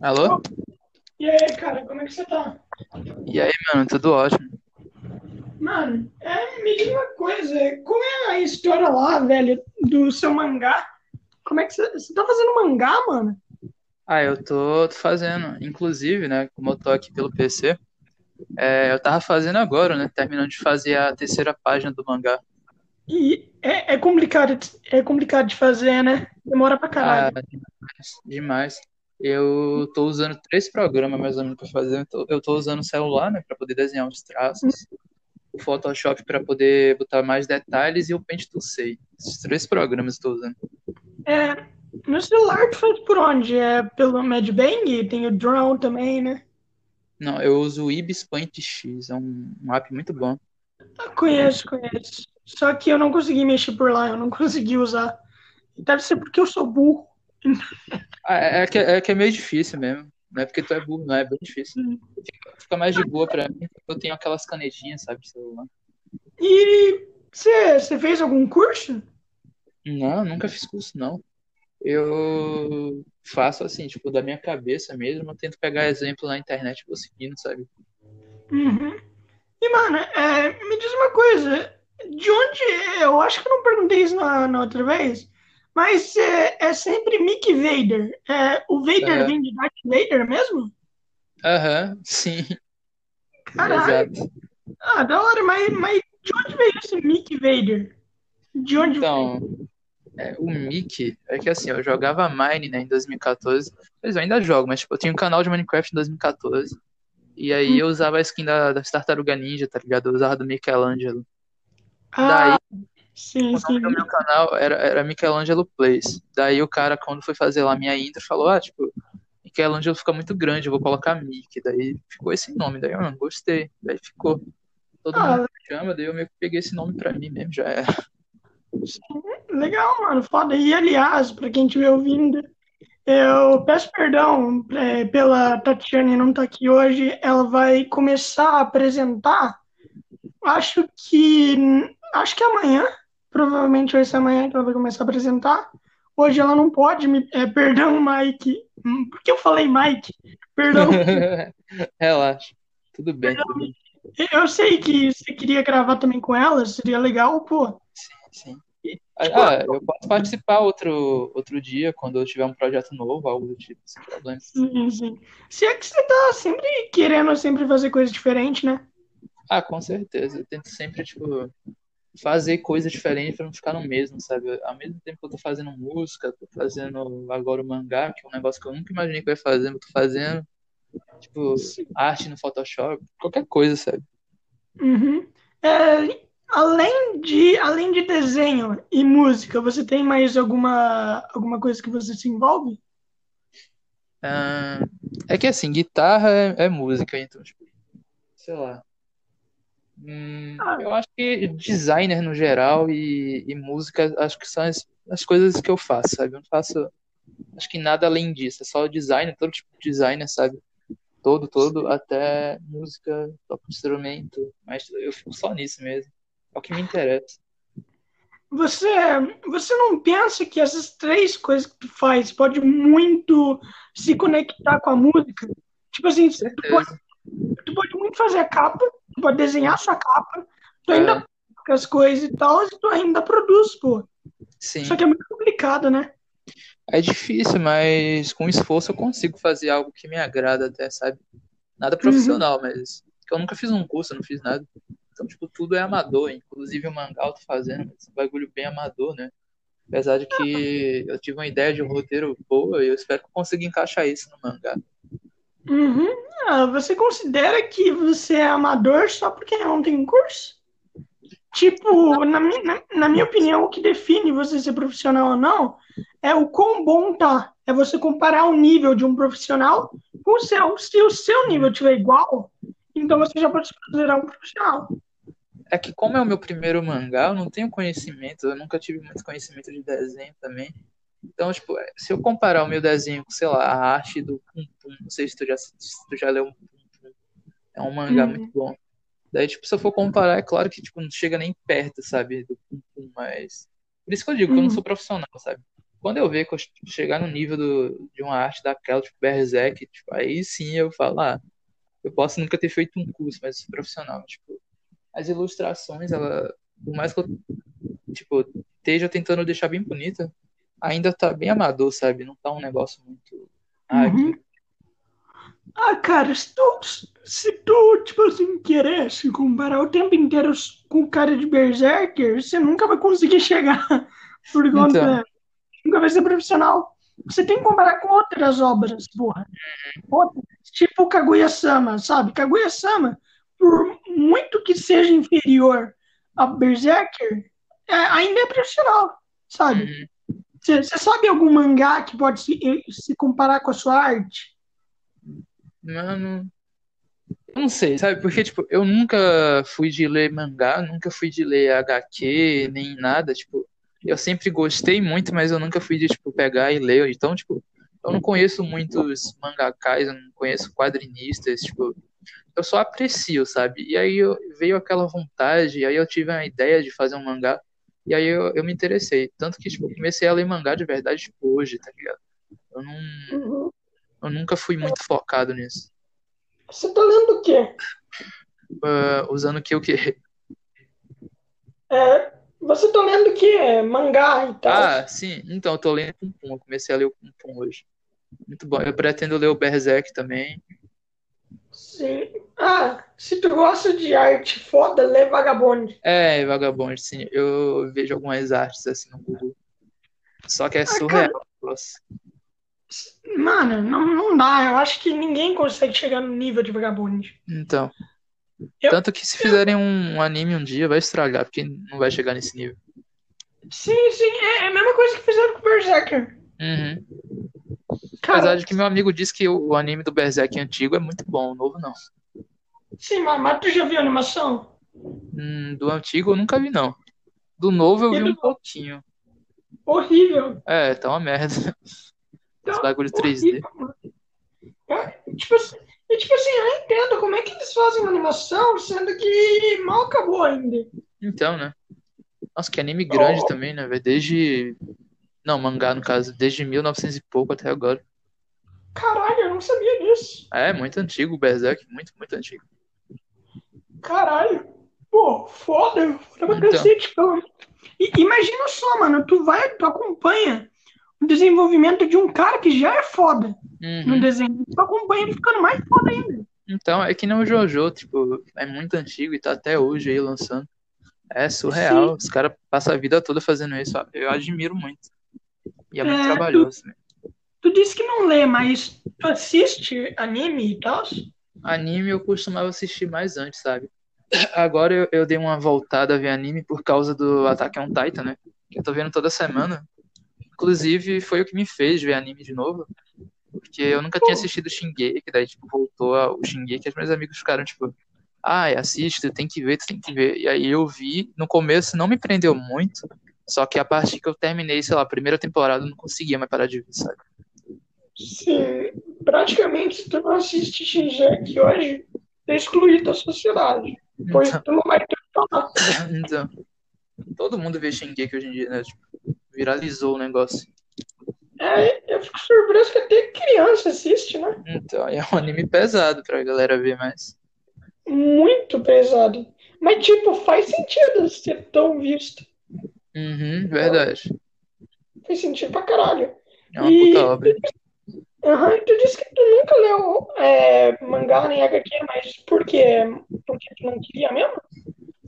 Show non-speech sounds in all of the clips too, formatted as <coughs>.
Alô? E aí, cara, como é que você tá? E aí, mano, tudo ótimo. Mano, é, me diz uma coisa, como é a história lá, velho, do seu mangá? Como é que você, você tá fazendo mangá, mano? Ah, eu tô, tô fazendo. Inclusive, né, como eu tô aqui pelo PC, é, eu tava fazendo agora, né, terminando de fazer a terceira página do mangá. E é, é complicado, é complicado de fazer, né? Demora pra Ah, caralho. demais, demais. Eu tô usando três programas mais ou menos pra fazer. Eu tô, eu tô usando o celular, né, pra poder desenhar os traços, o Photoshop pra poder botar mais detalhes e o Paint to Say. Esses três programas eu tô usando. É, no celular tu faz por onde? É pelo Medbang? Tem o Drone também, né? Não, eu uso o Ibis Paint X, é um, um app muito bom. Eu conheço, conheço. Só que eu não consegui mexer por lá, eu não <laughs> consegui usar. Deve ser porque eu sou burro. Ah, é, é que, é que é meio difícil mesmo. Não é porque tu é burro, não, é bem difícil. Fica, fica mais de boa pra mim, porque eu tenho aquelas canetinhas, sabe, de celular. E você você fez algum curso? Não, nunca fiz curso, não. Eu faço assim, tipo, da minha cabeça mesmo, eu tento pegar exemplo na internet e vou seguindo, sabe? Uhum. E, mano, é, me diz uma coisa. De onde. Eu acho que eu não perguntei isso na, na outra vez. Mas é, é sempre Mick Vader. É, o Vader Aham, vem de Darth Vader mesmo? Aham, sim, Caralho. exato. Ah, da hora. Mas, mas de onde veio esse Mick Vader? De onde veio? Então, é, o Mickey, é que assim, eu jogava Mine, né, em 2014. Mas eu ainda jogo, mas tipo, eu tinha um canal de Minecraft em 2014. E aí eu usava a skin da, das Tartaruga Ninja, tá ligado? Eu usava do Michelangelo. Daí Ah, sim, O nome do meu canal era, era Michelangelo Plays. Daí o cara, quando foi fazer lá minha intro, falou: Ah, tipo, Michelangelo fica muito grande, eu vou colocar Mickey. Daí ficou esse nome. Daí, mano, gostei. Daí ficou. Todo mundo Ah, me chama, daí eu meio que peguei esse nome pra mim mesmo, já era. legal, mano. Foda. E, aliás, pra quem estiver ouvindo, eu peço perdão é, pela Tatiane não estar aqui hoje. Ela vai começar a apresentar. Acho que. Acho que amanhã. Provavelmente vai ser amanhã que ela vai começar a apresentar. Hoje ela não pode me. é, perdão, Mike. Hum, Por que eu falei Mike? Perdão. <laughs> Relaxa. Tudo bem, tudo bem. Eu sei que você queria gravar também com ela, seria legal, pô. Sim. Tipo, Ah, eu posso participar outro, outro dia, quando eu tiver um projeto novo, algo do tipo, sem problema. sim, sim. Se é que você tá sempre querendo sempre fazer coisa diferente, né? Ah, com certeza. Eu tento sempre, tipo, fazer coisa diferente pra não ficar no mesmo, sabe? Ao mesmo tempo que eu tô fazendo música, tô fazendo agora o mangá, que é um negócio que eu nunca imaginei que eu ia fazer, mas tô fazendo, tipo, arte no Photoshop, qualquer coisa, sabe? Uhum. É, além de, além de desenho e música, você tem mais alguma, alguma coisa que você se envolve? Ah, é que assim, guitarra é, é música, então, tipo, sei lá. Hum, Ah, eu acho que designer no geral e, e música, acho que são as, as coisas que eu faço, sabe? Eu não faço, acho que nada além disso, é só design, todo tipo de designer, sabe? Todo, todo, até música, toco instrumento, mas eu fico só nisso mesmo. É o que me interessa. você, você não pensa que essas três coisas que tu faz pode muito se conectar com a música? Tipo assim, tu pode, tu pode muito fazer a capa, tu pode desenhar sua capa, tu ainda É, as coisas e tal, e tu ainda produz, pô. Só sim. que é muito complicado, né? É difícil, mas com esforço eu consigo fazer algo que me agrada até, sabe? Nada Uhum. profissional, mas que eu nunca fiz um curso, não fiz nada. Então, tipo, tudo é amador. Inclusive o mangá eu tô fazendo, mas é um bagulho bem amador, né? Apesar de que eu tive uma ideia de um roteiro boa e eu espero que eu consiga encaixar isso no mangá. Uhum. Ah, você considera que você é amador só porque não tem curso? Tipo, na, na, na minha opinião, o que define você ser profissional ou não é o quão bom tá. É você comparar o nível de um profissional com o seu. Se o seu nível tiver igual, então você já pode se considerar um profissional. É que como é o meu primeiro mangá, eu não tenho conhecimento, eu nunca tive muito conhecimento de desenho também. Então, tipo, é, se eu comparar o meu desenho com, sei lá, a arte do Pum Pum, não sei se tu já, se tu já leu um Pum Pum, é um mangá muito Hum, bom. Daí, tipo, se eu for comparar, é claro que, tipo, não chega nem perto, sabe, do Pum Pum, mas... Por isso que eu digo que eu não sou profissional, sabe? quando eu ver que eu chegar no nível do, de uma arte daquela, tipo Berserk, tipo, aí sim eu falo, ah, eu posso nunca ter feito um curso, mas profissional. Tipo, as ilustrações, ela, por mais que eu, tipo, esteja tentando deixar bem bonita, ainda tá bem amador, sabe? Não tá um negócio muito. Ah, uhum. ah cara, se tu, se tu, tipo assim, querer se comparar o tempo inteiro com o cara de Berserker, você nunca vai conseguir chegar. <laughs> Por conta. Então. Nunca vai ser profissional. Você tem que comparar com outras obras, porra. Outra, tipo Kaguya-sama, sabe? Kaguya-sama, por muito que seja inferior a Berserker, é, ainda é profissional, sabe? Uhum. Você sabe algum mangá que pode se, se comparar com a sua arte? Mano, não sei, sabe? Porque, tipo, eu nunca fui de ler mangá, nunca fui de ler HQ, nem nada. Tipo, eu sempre gostei muito, mas eu nunca fui de, tipo, pegar e ler. Então, tipo, eu não conheço muitos mangakais, eu não conheço quadrinistas, tipo, eu só aprecio, sabe? E aí eu, veio aquela vontade, aí eu tive a ideia de fazer um mangá. E aí eu, eu me interessei. Tanto que, tipo, comecei a ler mangá de verdade, tipo, hoje, tá ligado? Eu não. Uhum. Eu nunca fui muito focado nisso. Você tá lendo o quê? Uh, usando o que o quê? É, você tá lendo o quê? Mangá e tal? Ah, sim. Então, eu tô lendo Pum Pum. Eu comecei a ler o Pum Pum hoje. Muito bom. Eu pretendo ler o Berserk também. Sim. Ah, se tu gosta de arte foda, lê Vagabond. É, Vagabond, sim. Eu vejo algumas artes assim no Google. Só que é ah, surreal. Cara... Mano, não, não dá. Eu acho que ninguém consegue chegar no nível de Vagabond. Então. Eu... Tanto que se fizerem um anime um dia, vai estragar, porque não vai chegar nesse nível. Sim, sim. É, é a mesma coisa que fizeram com o Berserker. Uhum. Cara, Apesar de que meu amigo disse que o, anime do Berserk antigo é muito bom, o novo não. Sim, mas, mas tu já viu a animação? Hum, do antigo eu nunca vi, não. Do novo eu vi um pouquinho. Horrível. É, tá uma merda. Então, <laughs> Esse bagulho 3D. É, tipo, assim, tipo assim, eu não entendo como é que eles fazem uma animação sendo que mal acabou ainda. Então, né? Nossa, que anime grande oh. também, né, velho? Desde não, mangá, no caso, desde 1900 e pouco até agora. Caralho, eu não sabia disso. É, muito antigo o Berserk, muito, muito antigo. Caralho. Pô, foda, foda pra então. cacete. E, imagina só, mano, tu vai, tu acompanha o desenvolvimento de um cara que já é foda uhum. no desenho. Tu acompanha ele ficando mais foda ainda. Então, é que nem o Jojo, tipo, é muito antigo e tá até hoje aí lançando. É surreal. Sim. Os caras passam a vida toda fazendo isso. Eu admiro muito. E é muito é, trabalhoso, tu, né? Tu disse que não lê, mas tu assiste anime e tal? Anime eu costumava assistir mais antes, sabe? <coughs> Agora eu, eu dei uma voltada a ver anime por causa do Attack on Titan, né? Que eu tô vendo toda semana. Inclusive, foi o que me fez ver anime de novo. Porque eu nunca tinha assistido Shingeki, daí, tipo, voltou o Shingeki, os meus amigos ficaram, tipo, ah, assiste, tu tem que ver, tu tem que ver. E aí eu vi, no começo não me prendeu muito, só que a partir que eu terminei, sei lá, a primeira temporada, eu não conseguia mais parar de ver, sabe? Sim, praticamente se tu não assiste Shinjek hoje, é excluído da sociedade. Pois então, tu não vai ter falar. <laughs> Então, todo mundo vê Shingeki hoje em dia, né? Tipo, viralizou o negócio. É, eu fico surpreso que até criança assiste, né? Então, é um anime pesado pra galera ver mais. Muito pesado. Mas, tipo, faz sentido ser tão visto. Uhum, verdade. Faz sentido pra caralho. É uma e, puta obra. Uhum, tu disse que tu nunca leu é, mangá nem HQ, mas por quê? Porque tu não queria mesmo?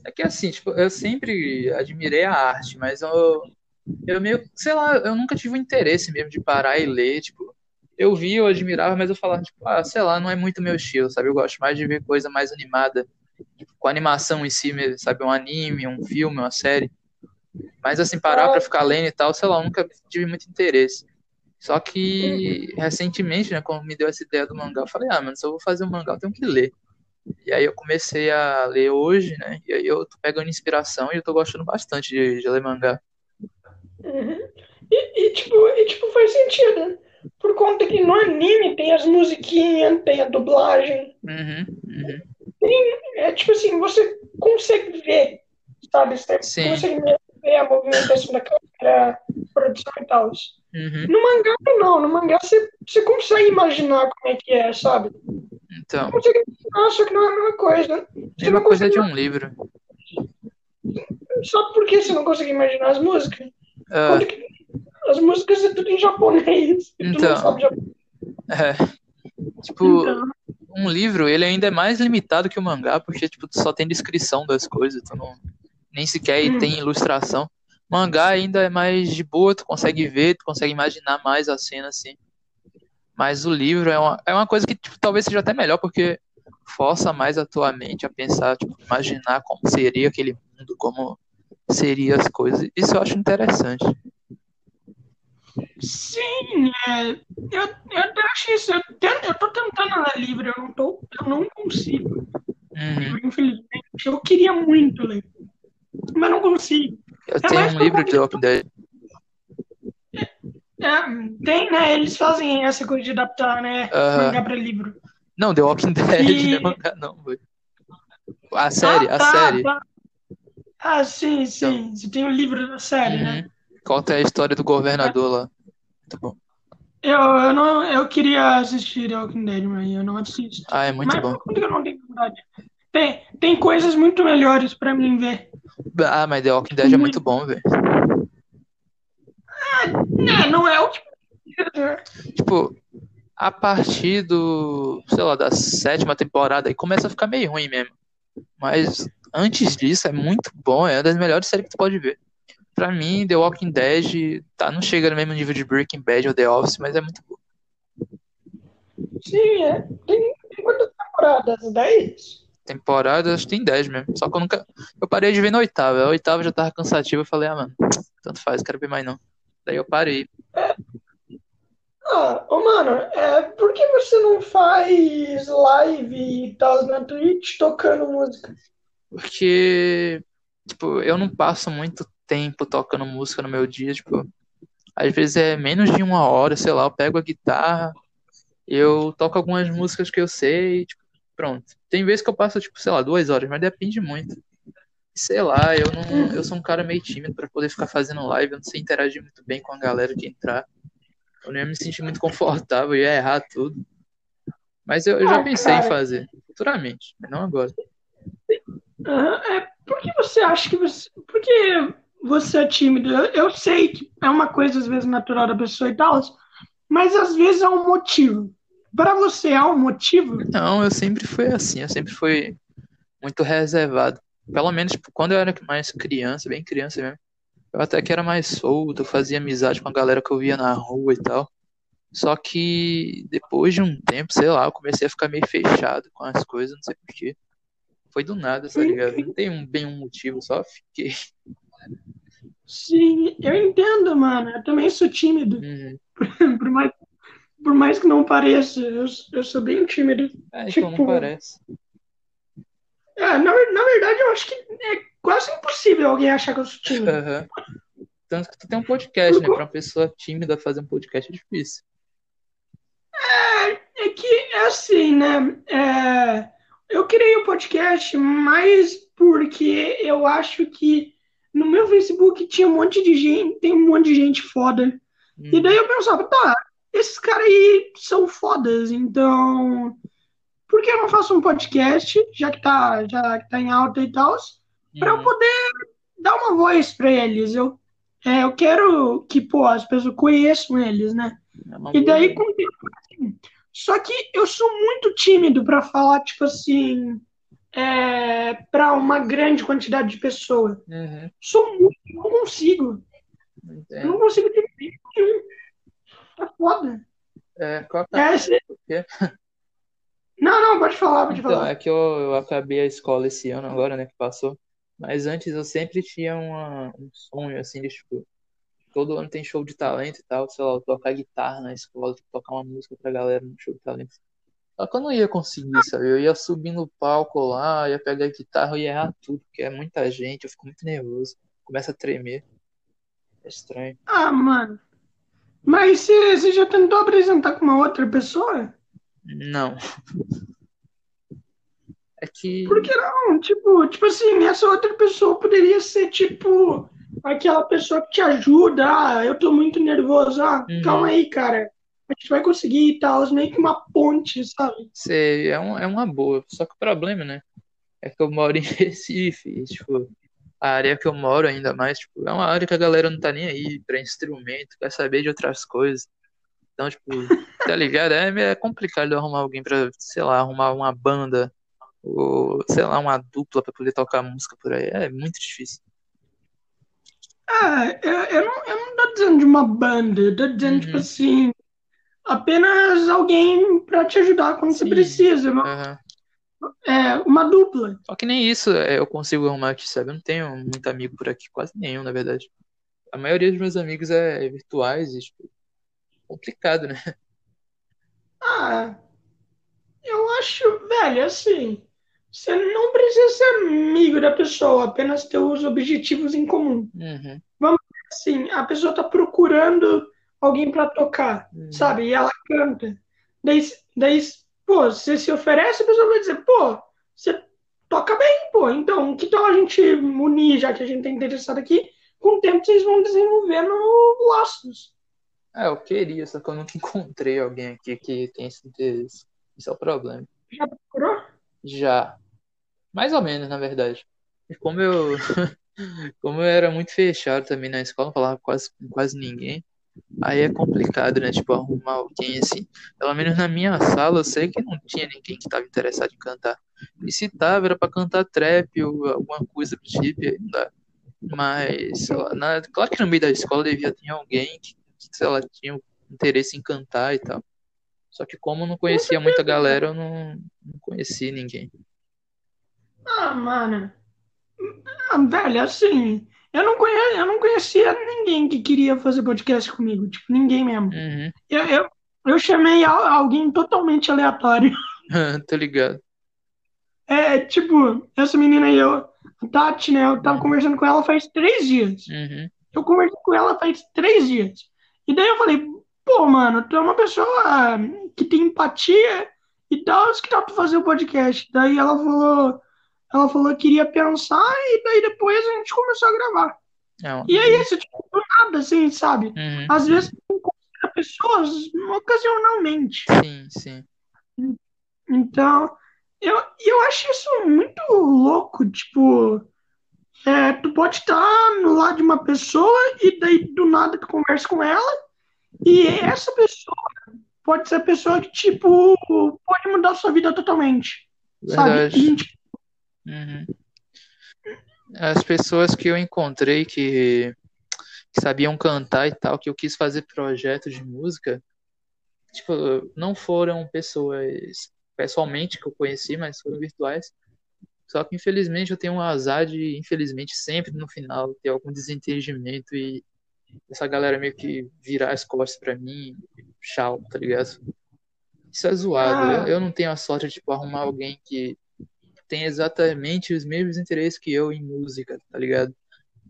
É que assim, tipo, eu sempre admirei a arte, mas eu, eu meio, sei lá, eu nunca tive o interesse mesmo de parar e ler, tipo, eu vi, eu admirava, mas eu falava, tipo, ah, sei lá, não é muito meu estilo, sabe? Eu gosto mais de ver coisa mais animada, tipo, com animação em si mesmo, sabe? Um anime, um filme, uma série. Mas assim, parar pra ficar lendo e tal, sei lá, nunca tive muito interesse. Só que recentemente, né, quando me deu essa ideia do mangá, eu falei, ah, mano, se eu vou fazer um mangá, eu tenho que ler. E aí eu comecei a ler hoje, né? E aí eu tô pegando inspiração e eu tô gostando bastante de, de ler mangá. Uhum. E, e, tipo, e tipo, faz sentido, né? Por conta que no anime tem as musiquinhas, tem a dublagem. Uhum, uhum. Tem, é tipo assim, você consegue ver, sabe? Você Sim. consegue ver a movimentação da câmera, produção e tal. Uhum. No mangá, não. No mangá, você, você consegue imaginar como é que é, sabe? Então, Consegue imaginar, só que não é a mesma coisa. Você mesma coisa de um livro. Sabe por que você não consegue imaginar as músicas? Que- As músicas é tudo em japonês. Então. japonês. é. Tipo, Então, um livro, ele ainda é mais limitado que o mangá, porque, tipo, tu só tem descrição das coisas, tu não... Nem sequer Hum. tem ilustração. Mangá ainda é mais de boa, tu consegue ver, tu consegue imaginar mais a cena, assim. Mas o livro é uma, é uma coisa que, tipo, talvez seja até melhor, porque força mais a tua mente a pensar, tipo, imaginar como seria aquele mundo, como seriam as coisas. Isso eu acho interessante. sim, é, eu, eu acho isso. Eu, tento, eu tô tentando ler livro, eu não, tô, eu não consigo. Uhum. Infelizmente. Eu queria muito ler. Mas não consigo. Eu É tenho um livro de Walking Dead. É, tem, né? Eles fazem essa coisa de adaptar, né? Aham. Mangá pra livro. Não, The Walking Dead, E- não é mangá, não. A série, Ah, a tá, série. tá. Ah, sim, sim. Você tem o livro da série, né? Uhum. Conta a história do governador lá. Muito bom. Eu, eu, não, eu queria assistir The Walking Dead, mas eu não assisto. Ah, é muito mas bom. Tem, tem coisas muito melhores pra mim ver. Ah, mas The Walking Dead é muito bom, velho. É, é, não é o que. Tipo, a partir do, sei lá, da sétima temporada, aí começa a ficar meio ruim mesmo. Mas antes disso, é muito bom, é uma das melhores séries que tu pode ver. Pra mim, The Walking Dead tá, não chega no mesmo nível de Breaking Bad ou The Office, mas é muito bom. Sim, é. Tem, tem quantas temporadas? 10? temporadas, tem 10 mesmo. Só que eu nunca. Eu parei de ver na oitava. A oitava já tava cansativa. Eu falei, ah, mano, tanto faz, quero ver mais não. Daí eu parei. É. Ah, oh, mano, é, por que você não faz live e tal na Twitch tocando música? Porque, tipo, eu não passo muito tempo tocando música no meu dia, tipo. Às vezes é menos de uma hora, sei lá, eu pego a guitarra, eu toco algumas músicas que eu sei, tipo, pronto. Tem vezes que eu passo, tipo, sei lá, duas horas, mas depende muito. Sei lá, eu não, eu sou um cara meio tímido pra poder ficar fazendo live, eu não sei interagir muito bem com a galera que entrar. Eu não ia me sentir muito confortável, ia errar tudo. Mas eu, eu já Ah, pensei em cara. fazer, futuramente, mas não agora. Aham, é, por que você acha que você. Por que você é tímido? Eu, eu sei que é uma coisa, às vezes, natural da pessoa e tal, mas às vezes é um motivo. Para você é um motivo? Não, eu sempre fui assim, eu sempre fui muito reservado. Pelo menos tipo, quando eu era mais criança, bem criança mesmo. Eu até que era mais solto, fazia amizade com a galera que eu via na rua e tal. Só que depois de um tempo, sei lá, eu comecei a ficar meio fechado com as coisas, não sei porquê. Foi do nada, tá ligado? Não tem um, bem um motivo, só fiquei. Sim, eu entendo, mano. Eu também sou tímido. Uhum. <laughs> Por mais, por mais que não pareça, eu, eu sou bem tímido. É, então não Tipo, parece. É, na, na verdade, eu acho que é quase impossível alguém achar que eu sou tímido. <laughs> Aham. Tanto que tu tem um podcast, né? Pra uma pessoa tímida fazer um podcast é difícil. É que é assim, né? É, eu criei o podcast mais porque eu acho que no meu Facebook tinha um monte de gente, tem um monte de gente foda. E Uhum. daí eu pensava, tá, esses caras aí são fodas, então por que eu não faço um podcast, já que tá, já que tá em alta e tal, pra eu Uhum. poder dar uma voz pra eles? Eu, é, eu quero que, pô, as pessoas conheçam eles, né? É E daí, ideia. com assim, só que eu sou muito tímido pra falar, tipo assim, é, para uma grande quantidade de pessoas. Uhum. Sou muito, não consigo. Eu não Entendo. consigo jeito nenhum. Tá foda. É, qual que é É, esse-? <laughs> Não, não, pode falar, pode Então, falar. é que eu, eu acabei a escola esse ano agora, né, que passou. Mas antes eu sempre tinha uma, um sonho, assim, de, tipo, todo ano tem show de talento e tal, sei lá, tocar guitarra na escola, tocar uma música pra galera no show de talento. Só que eu não ia conseguir, sabe? Eu ia subir no palco lá, ia pegar a guitarra e ia errar tudo, porque é muita gente, eu fico muito nervoso. Começa a tremer. É estranho. Ah, mano. Mas você, já tentou apresentar com uma outra pessoa? Não. É que. Por que não? Tipo, tipo assim, essa outra pessoa poderia ser, tipo, aquela pessoa que te ajuda. Ah, eu tô muito nervoso. Ah, Uhum. calma aí, cara. A gente vai conseguir e tal. Meio que uma ponte, sabe? Sei, é, um, é uma boa. Só que o problema, né? É que eu moro em <laughs> Recife. E, tipo, a área que eu moro ainda mais, tipo, é uma área que a galera não tá nem aí pra instrumento, quer saber de outras coisas. Então, tipo, <laughs> tá ligado? É, é complicado arrumar alguém pra, sei lá, arrumar uma banda ou, sei lá, uma dupla pra poder tocar música por aí. É muito difícil. Ah, eu, eu, não, eu não tô dizendo de uma banda. Eu tô dizendo, Uhum. tipo assim, apenas alguém pra te ajudar quando você Sim. precisa. Uma, Aham. É, uma dupla. Só que nem isso é, eu consigo arrumar aqui, sabe? Eu não tenho muito amigo por aqui, quase nenhum, na verdade. A maioria dos meus amigos é virtuais e, tipo, complicado, né? Ah, eu acho, velho, assim, você não precisa ser amigo da pessoa, apenas ter os objetivos em comum. Uhum, Assim, a pessoa tá procurando alguém pra tocar, uhum. sabe? E ela canta. Daí, daí, pô, você se oferece, a pessoa vai dizer, pô, você toca bem, pô, então que tal a gente unir, já que a gente tá interessado aqui, com o tempo vocês vão desenvolvendo laços. É, eu queria, só que eu nunca <laughs> encontrei alguém aqui que tem esse interesse. Esse é o problema. Já procurou? Já. Mais ou menos, na verdade. E como eu, <laughs> como eu era muito fechado também na escola, não falava quase com quase ninguém, aí é complicado, né? Tipo, arrumar alguém assim. Pelo menos na minha sala, eu sei que não tinha ninguém que estava interessado em cantar. E se tava, era pra cantar trap ou alguma coisa do tipo, dá. Mas, sei lá, na- claro que no meio da escola devia ter alguém que, sei lá, tinha interesse em cantar e tal. Só que como eu não conhecia muita galera, eu não, não conheci ninguém. Ah, mano. Ah, velho, assim, eu não conhe- eu não conhecia ninguém que queria fazer podcast comigo, tipo, ninguém mesmo. Uhum. Eu, eu, eu chamei al- alguém totalmente aleatório. <laughs> <laughs> Tô ligado. É, tipo, essa menina aí, eu, a Tati, né, eu tava conversando com ela faz três dias. Uhum. Eu conversei com ela faz três dias. E daí eu falei, pô, mano, tu é uma pessoa que tem empatia e tal, que dá pra fazer o podcast. Daí ela falou, ela falou que iria pensar e daí depois a gente começou a gravar. É E é isso, tipo, do nada, assim, sabe? Uhum. Às vezes encontra pessoas ocasionalmente. Sim, sim. Então, eu, eu acho isso muito louco, tipo, é, tu pode estar no lado de uma pessoa e daí do nada tu conversa com ela e essa pessoa pode ser a pessoa que, tipo, pode mudar a sua vida totalmente, sabe? Verdade. E, tipo, Uhum. As pessoas que eu encontrei que, que sabiam cantar e tal, que eu quis fazer projeto de música, tipo, não foram pessoas pessoalmente que eu conheci, mas foram virtuais. Só que infelizmente eu tenho um azar de, infelizmente, sempre no final ter algum desentendimento e essa galera meio que virar as costas pra mim, tchau, tá ligado? Isso é zoado. Eu, Ah. eu não tenho a sorte de, tipo, arrumar alguém que tem exatamente os mesmos interesses que eu em música, tá ligado?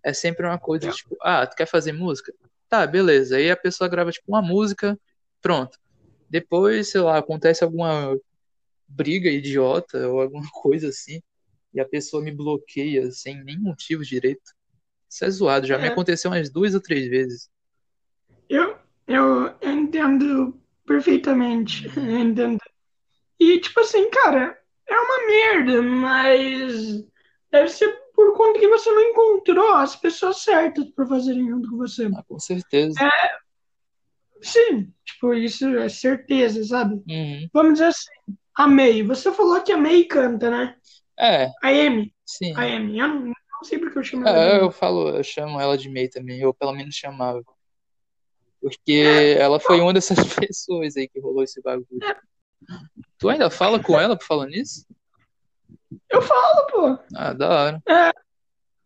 É sempre uma coisa, tipo, ah, tu quer fazer música? Tá, beleza. Aí a pessoa grava, tipo, uma música, pronto. Depois, sei lá, acontece alguma briga idiota ou alguma <laughs> coisa assim, e a pessoa me bloqueia sem nem motivo direito. Isso é zoado, já me É. aconteceu umas duas ou três vezes. eu, eu entendo perfeitamente, eu entendo. E, tipo assim, cara, é uma merda, mas deve ser por conta que você não encontrou as pessoas certas pra fazerem junto com você. Ah, com certeza. Sim, tipo, isso é certeza, sabe? Uhum. Vamos dizer assim, a May. Você falou que a May canta, né? É, A Amy. sim. A Amy. Eu não, não sei porque eu chamo ela É, Amy. eu falo, eu chamo ela de May também, eu pelo menos chamava. Porque ela foi uma dessas <laughs> pessoas aí que rolou esse bagulho. Tu ainda fala com ela por falar nisso? Eu falo, pô. Ah, da hora.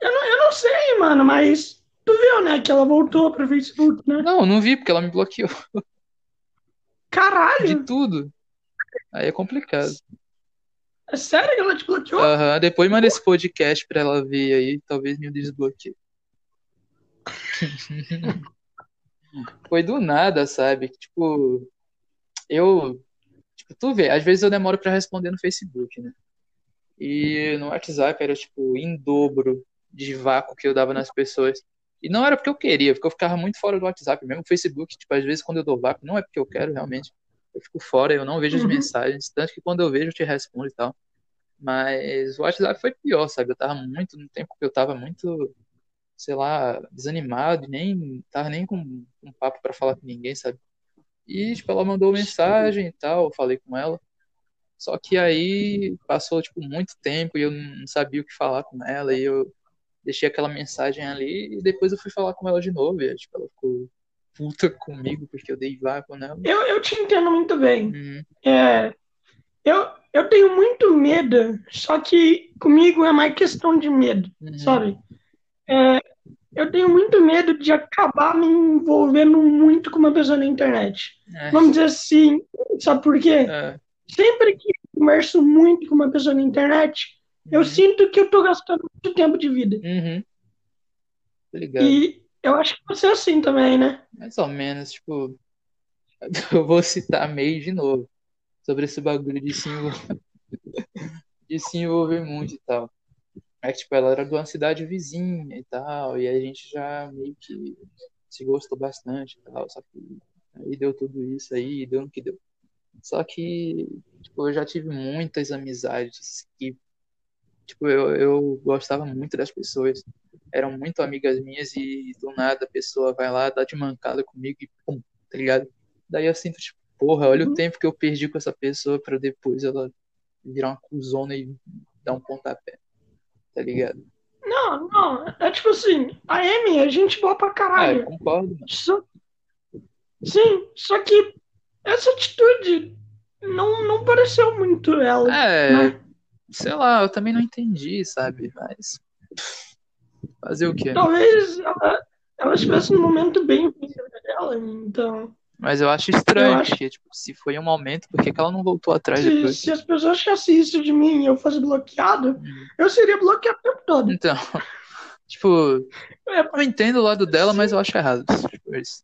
Eu não, eu não sei, mano, mas tu viu, né, que ela voltou pro Facebook, né? Não, não vi porque ela me bloqueou de Caralho! tudo. Aí é complicado. É sério que ela te bloqueou? Aham, depois manda esse podcast pra ela ver aí, talvez me desbloqueie. <laughs> Foi do nada, sabe? Tipo, eu. Tu vê, às vezes eu demoro pra responder no Facebook, né? E no WhatsApp era, tipo, em dobro de vácuo que eu dava nas pessoas. E não era porque eu queria, porque eu ficava muito fora do WhatsApp. Mesmo o Facebook, tipo, às vezes quando eu dou vácuo, não é porque eu quero realmente. Eu fico fora, eu não vejo as Uhum. mensagens. Tanto que quando eu vejo, eu te respondo e tal. Mas o WhatsApp foi pior, sabe? Eu tava muito, no tempo que eu tava muito, sei lá, desanimado, nem tava nem com um papo pra falar com ninguém, sabe? E, tipo, ela mandou mensagem e tal, eu falei com ela. Só que aí passou, tipo, muito tempo e eu não sabia o que falar com ela, e eu deixei aquela mensagem ali, e depois eu fui falar com ela de novo, e, tipo, ela ficou puta comigo porque eu dei vácuo nela. Eu, eu te entendo muito bem. Uhum, É, eu, eu tenho muito medo, só que comigo é mais questão de medo, uhum, sabe? É, eu tenho muito medo de acabar me envolvendo muito com uma pessoa na internet. é, Vamos dizer assim, sabe por quê? é, Sempre que eu converso muito com uma pessoa na internet, eu uhum, sinto que eu tô gastando muito tempo de vida. uhum, ligado? E eu acho que você é assim também, né? Mais ou menos, tipo, <laughs> eu vou citar meio de novo sobre esse bagulho de se envolver, <laughs> de se envolver muito e tal. É que, tipo, ela era de uma cidade vizinha e tal, e a gente já meio que se gostou bastante e tal, só que aí deu tudo isso aí, deu no que deu. Só que, tipo, eu já tive muitas amizades que, tipo, eu, eu gostava muito das pessoas, eram muito amigas minhas e do nada a pessoa vai lá, dá de mancada comigo e pum, tá ligado? Daí eu sinto, tipo, porra, olha o Uhum. tempo que eu perdi com essa pessoa pra depois ela virar uma cuzona e dar um pontapé, tá ligado? Não, não, é tipo assim, a Amy é gente boa pra Ah, eu caralho. concordo. Só, sim, só que essa atitude não, não pareceu muito ela, É, né? sei lá, eu também não entendi, sabe? Mas fazer o quê? Talvez ela, ela estivesse num momento bem dela, então. Mas eu acho Eu estranho, acho porque, tipo, se foi um momento, por que que ela não voltou atrás que depois? se as pessoas achassem isso de mim e eu fosse bloqueado, Hum. eu seria bloqueado o tempo todo. Então, <laughs> tipo, É, eu entendo o lado dela, mas sim, eu acho errado. Tipo, isso.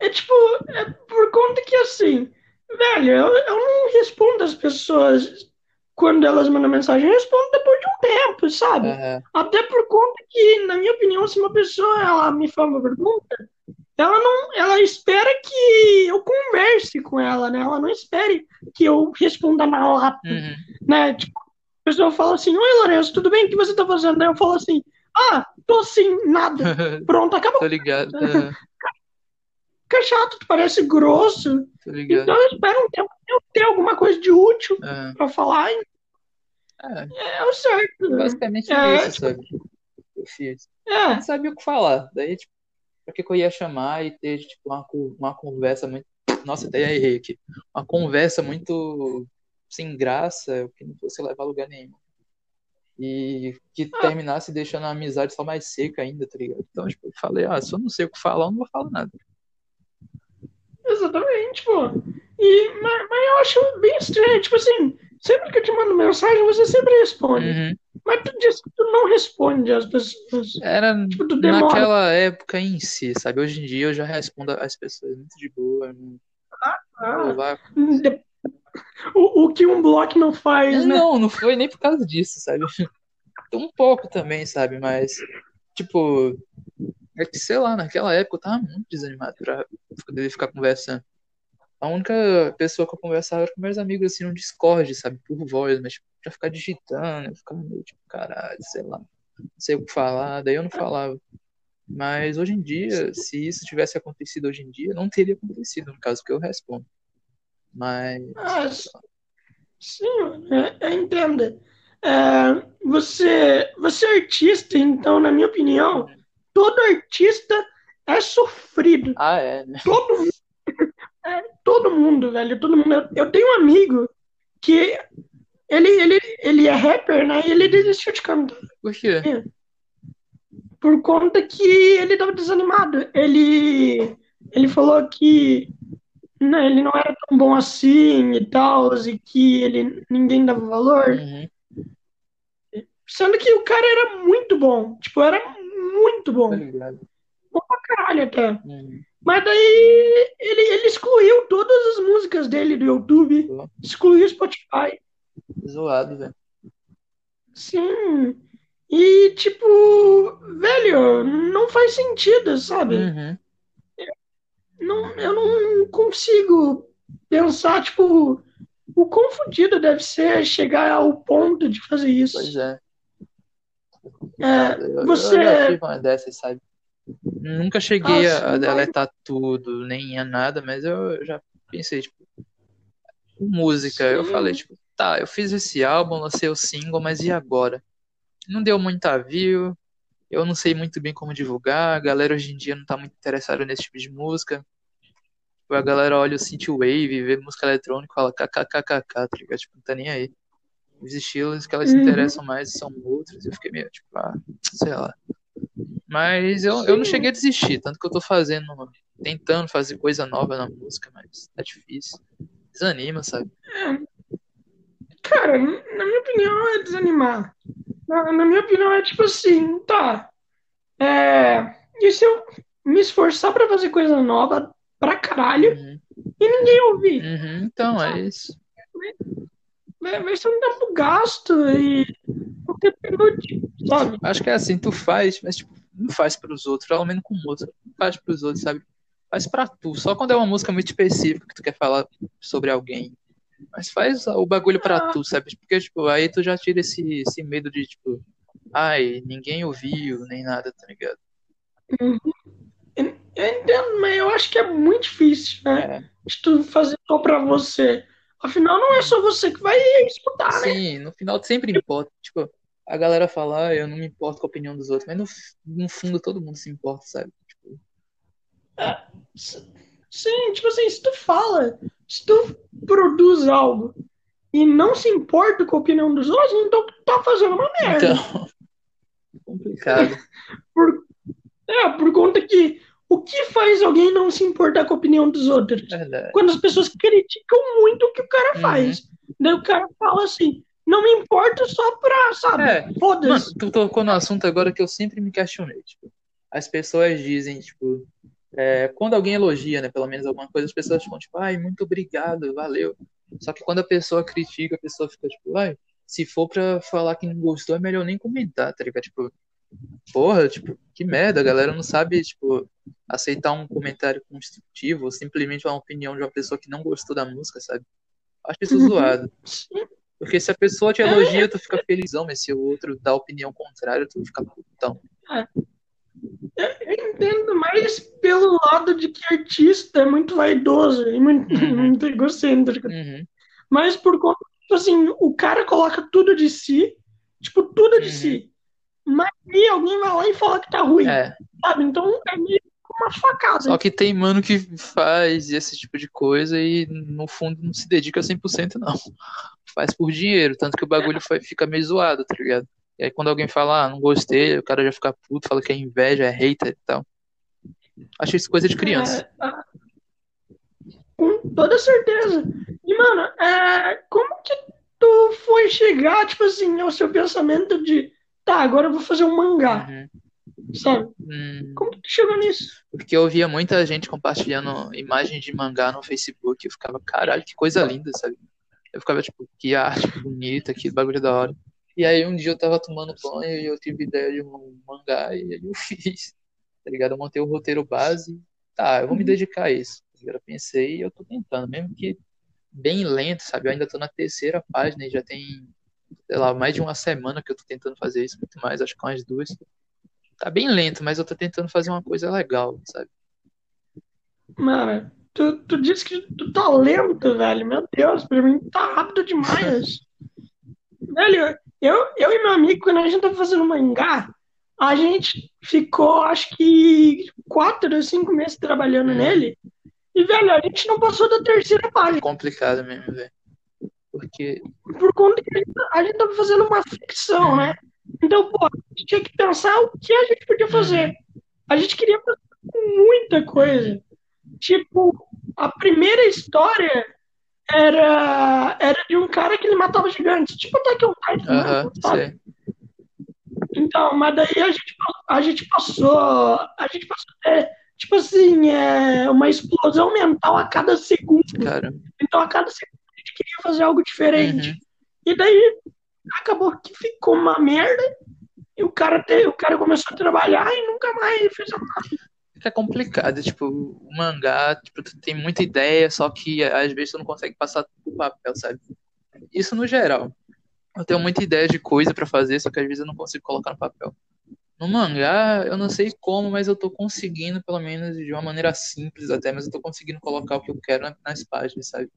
é tipo, é por conta que assim, velho, eu, eu não respondo as pessoas quando elas mandam mensagem, eu respondo depois de um tempo, sabe? Até por conta que, na minha opinião, se uma pessoa ela me faz uma pergunta, ela não, ela espera que eu converse com ela, né? Ela não espere que eu responda na lata, Uhum. né? Tipo, a pessoa fala assim, oi Lourenço, tudo bem? O que você tá fazendo? Daí eu falo assim, ah, tô assim, nada. <laughs> Pronto, acabou. Tô ligado. <laughs> Fica chato, tu parece grosso. Tô ligado. Então eu espero um tempo eu ter alguma coisa de útil Aham. pra falar É, é o certo. basicamente É, isso, sabe? Eu fiz. é, Não sabia o que falar. Daí, tipo, pra que que eu ia chamar e ter, tipo, uma, uma conversa muito. Nossa, até errei aqui. Uma conversa muito sem graça, que não fosse levar a lugar nenhum. E que ah, terminasse deixando a amizade só mais seca ainda, tá ligado? Então, tipo, eu falei, ah, se eu não sei o que falar, eu não vou falar nada. exatamente, pô. E, mas, mas eu acho bem estranho, tipo assim, sempre que eu te mando mensagem, você sempre responde. Uhum. Mas tu diz que tu não responde às pessoas. Era Tipo, naquela época em si, sabe? Hoje em dia eu já respondo às pessoas muito de boa. Não não vou Ah, de- o, o que um bloco não faz, né? Não, não foi nem por causa disso, sabe? <laughs> Um pouco também, sabe? Mas, tipo, é que sei lá, naquela época eu tava muito desanimado pra poder ficar conversando. A única pessoa que eu conversava era com meus amigos, assim, no Discord, sabe? Por voz, mas tipo, pra ficar digitando, eu ficava meio tipo, caralho, sei lá, não sei o que falar, daí eu não falava. Mas hoje em dia, se isso tivesse acontecido hoje em dia, não teria acontecido, no caso que eu respondo. Mas, Ah, sim, é, entenda. É, você, você é artista, então, na minha opinião, todo artista é sofrido. ah, é, né? Todo, <laughs> é, todo mundo, velho, todo mundo. Eu, eu tenho um amigo que ele, ele, ele é rapper, né? E ele desistiu de cantar. Por quê? Por conta que ele tava desanimado. Ele, ele falou que né, ele não era tão bom assim e tal, e que ele, ninguém dava valor. Uhum, Sendo que o cara era muito bom. Tipo, era muito bom. ligado. Bom pra caralho até. Uhum, Mas daí ele, ele excluiu todas as músicas dele do YouTube. Excluiu o Spotify. Zoado, velho. Sim. E, tipo, velho, não faz sentido, sabe? Uhum. Não, eu não consigo pensar, tipo, o quão fodido deve ser chegar ao ponto de fazer isso. Pois é. É, Eu, você. eu já tive uma dessas, sabe? Nunca cheguei a, deletar tudo, nem a nada, mas eu já pensei, tipo, música. Eu Sim. falei, tipo, tá, eu fiz esse álbum, lancei o single, mas e agora? Não deu muita view, eu não sei muito bem como divulgar, a galera hoje em dia não tá muito interessada nesse tipo de música. A galera olha o synthwave, vê música eletrônica e fala kkkk, tá ligado? Tipo, não tá nem aí. Os estilos que elas se Uhum. interessam mais são outros. Eu fiquei meio, tipo, ah, sei lá. Mas eu, eu não cheguei a desistir, tanto que eu tô fazendo, tentando fazer coisa nova na música, mas tá difícil. Desanima, sabe? Cara, na minha opinião é desanimar. Na, na minha opinião é tipo assim, tá. É, e se eu me esforçar pra fazer coisa nova pra caralho Uhum. e ninguém ouvir? Uhum, então, é isso. Vai, vai ser um tempo gasto e um tempo inútil, sabe? Acho que é assim, tu faz, mas tipo, não faz pros outros, pelo menos com música. Não faz pros outros, sabe? Faz pra tu. Só quando é uma música muito específica que tu quer falar sobre alguém. Mas faz o bagulho pra tu, sabe? Porque, tipo, aí tu já tira esse, esse medo de, tipo, ai, ninguém ouviu, nem nada, tá ligado? Eu entendo, mas eu acho que é muito difícil, né? É. De tu fazer só pra você. Afinal, não é só você que vai escutar, né? Sim, no final sempre importa. Tipo, a galera fala, ah, eu não me importo com a opinião dos outros, mas no, no fundo todo mundo se importa, sabe? Tipo, Sim, tipo assim, se tu fala, se tu produz algo e não se importa com a opinião dos outros, então tu tá fazendo uma merda. então, complicado. <laughs> Por, é, por conta que o que faz alguém não se importar com a opinião dos outros? Verdade. Quando as pessoas criticam muito o que o cara Uhum. faz. Daí o cara fala assim, não me importa só pra, sabe? É, Mano, Foda-se. tu tocou no assunto agora que eu sempre me questionei. Tipo, as pessoas dizem, tipo, é, quando alguém elogia, né, pelo menos alguma coisa, as pessoas ficam, tipo, ai, muito obrigado, valeu. Só que quando a pessoa critica, a pessoa fica, tipo, ai, se for pra falar que não gostou, é melhor nem comentar, tá ligado? Tipo, porra, tipo, que merda, a galera não sabe, tipo, aceitar um comentário construtivo ou simplesmente uma opinião de uma pessoa que não gostou da música, sabe? Acho isso Uhum. zoado. Porque se a pessoa te elogia, tu fica felizão, mas se o outro dá opinião contrária, tu fica putão. Eu entendo mais pelo lado de que artista é muito vaidoso e muito, Uhum. <laughs> muito egocêntrico. Uhum, Mas por conta, tipo assim, o cara coloca tudo de si, tipo, tudo de Uhum. si. Mas aí alguém vai lá e fala que tá ruim, é. sabe? Então é meio uma facada. Só que tem mano que faz esse tipo de coisa e no fundo não se dedica 100% não. <laughs> Faz por dinheiro, tanto que o bagulho fica meio zoado, tá ligado? E aí quando alguém fala, ah, não gostei, o cara já fica puto, fala que é inveja, é hater e tal. Acho isso coisa de criança. É, ah, com toda certeza. E, mano, é, como que tu foi chegar, tipo assim, ao seu pensamento de, tá, agora eu vou fazer um mangá, Uhum. sabe? Hum, Como que tu chegou nisso? porque eu via muita gente compartilhando imagens de mangá no Facebook eu ficava, caralho, que coisa linda, sabe? Eu ficava tipo, que arte bonita, que bagulho da hora. E aí um dia eu tava tomando banho e eu tive ideia de um mangá e aí eu <laughs> fiz, tá ligado? Eu montei o roteiro base, tá, eu vou me dedicar a isso. tá ligado? Eu pensei e eu tô tentando, mesmo que bem lento, sabe? Eu ainda tô na terceira página e já tem, sei lá, mais de uma semana que eu tô tentando fazer isso, muito mais, acho que umas duas. Tá bem lento, mas eu tô tentando fazer uma coisa legal, sabe? Mano, tu, tu disse que tu tá lento, velho. Meu Deus, pra mim tá rápido demais. <laughs> velho, eu, eu e meu amigo, quando a gente tava fazendo mangá, a gente ficou, acho que, quatro ou cinco meses trabalhando Hum. nele. E, velho, a gente não passou da terceira página. Complicado mesmo, velho. Porque Por conta que a gente, a gente tava fazendo uma ficção, Uhum. né? Então, pô, a gente tinha que pensar o que a gente podia fazer. A gente queria fazer muita coisa. Tipo, a primeira história era, era de um cara que ele matava gigantes. Tipo até que um Titan, Aham, sabe? sei. Então, mas daí a gente, a gente passou. A gente passou é, tipo assim, é, uma explosão mental a cada segundo. Cara. Então, a cada segundo a gente queria fazer algo diferente. Uhum. E daí acabou que ficou uma merda. E o cara, te, o cara começou a trabalhar e nunca mais fez nada. Fica complicado, tipo, o mangá, tipo, tu tem muita ideia, só que às vezes tu não consegue passar pro papel, sabe? Isso no geral. Eu tenho muita ideia de coisa para fazer, só que às vezes eu não consigo colocar no papel. No mangá, eu não sei como, mas eu tô conseguindo, pelo menos de uma maneira simples até, mas eu tô conseguindo colocar o que eu quero nas páginas, sabe?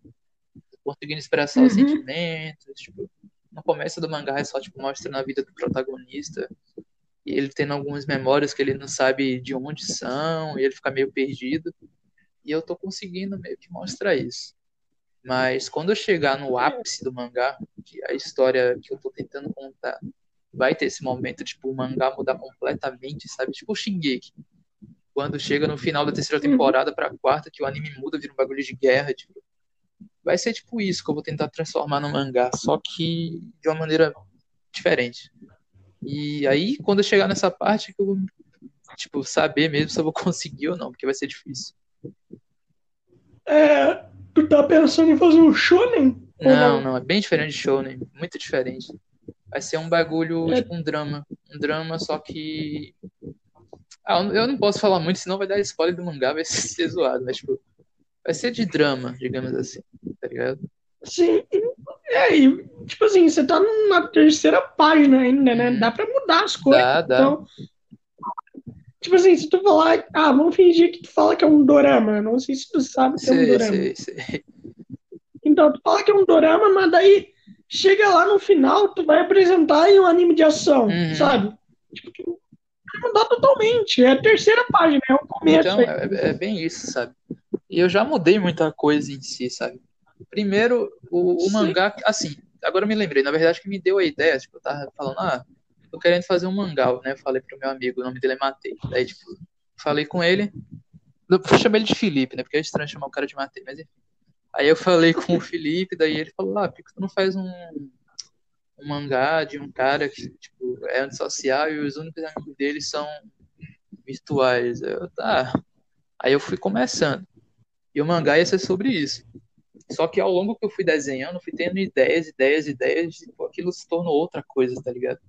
Tô conseguindo expressar uhum. os sentimentos, tipo, no começo do mangá é só, tipo, mostrando a vida do protagonista, e ele tendo algumas memórias que ele não sabe de onde são, e ele fica meio perdido, e eu tô conseguindo meio que mostrar isso. Mas quando eu chegar no ápice do mangá, que a história que eu tô tentando contar, vai ter esse momento, tipo, o mangá mudar completamente, sabe? Tipo o Shingeki. Quando chega no final da terceira temporada pra quarta, que o anime muda, vira um bagulho de guerra, tipo. Vai ser tipo isso que eu vou tentar transformar no mangá, só que de uma maneira diferente. E aí, quando eu chegar nessa parte, que eu vou, tipo, saber mesmo se eu vou <laughs> conseguir ou não, porque vai ser difícil. É, Tu tá pensando em fazer um shonen? Não, não, é bem diferente de shonen, muito diferente. Vai ser um bagulho, é... tipo um drama. Um drama, só que. Ah, eu não posso falar muito, senão vai dar spoiler do mangá, vai <laughs> ser zoado, mas tipo. Vai ser de drama, digamos assim, tá ligado? Sim, é, e, tipo assim, você tá na terceira página ainda, né? Uhum. Dá pra mudar as coisas. Dá, dá. Então, Tipo assim, se tu falar, ah, vamos fingir que tu fala que é um dorama. Não sei se tu sabe que sei, é um dorama. Sei, sei. Então, tu fala que é um dorama, mas daí chega lá no final, tu vai apresentar em um anime de ação, uhum. sabe? Tipo, tu mudar totalmente. É a terceira página, é o começo. Então, é, é, bem isso, sabe? E eu já mudei muita coisa em si, sabe? Primeiro, o, o mangá, assim, agora eu me lembrei, na verdade, que me deu a ideia, tipo, eu tava falando, ah tô querendo fazer um mangá, né? falei pro meu amigo, o nome dele é Matei. Daí, tipo, falei com ele. Eu chamei ele de Felipe, né? Porque é estranho chamar o cara de Matei, mas enfim. Aí eu falei com o Felipe, daí ele falou, ah, por que tu não faz um, um mangá de um cara que, tipo, é antissocial e os únicos amigos dele são virtuais. Eu, tá. Aí eu fui começando. E o mangá ia ser sobre isso. Só que ao longo que eu fui desenhando, fui tendo ideias, ideias, ideias, e tipo, aquilo se tornou outra coisa, tá ligado?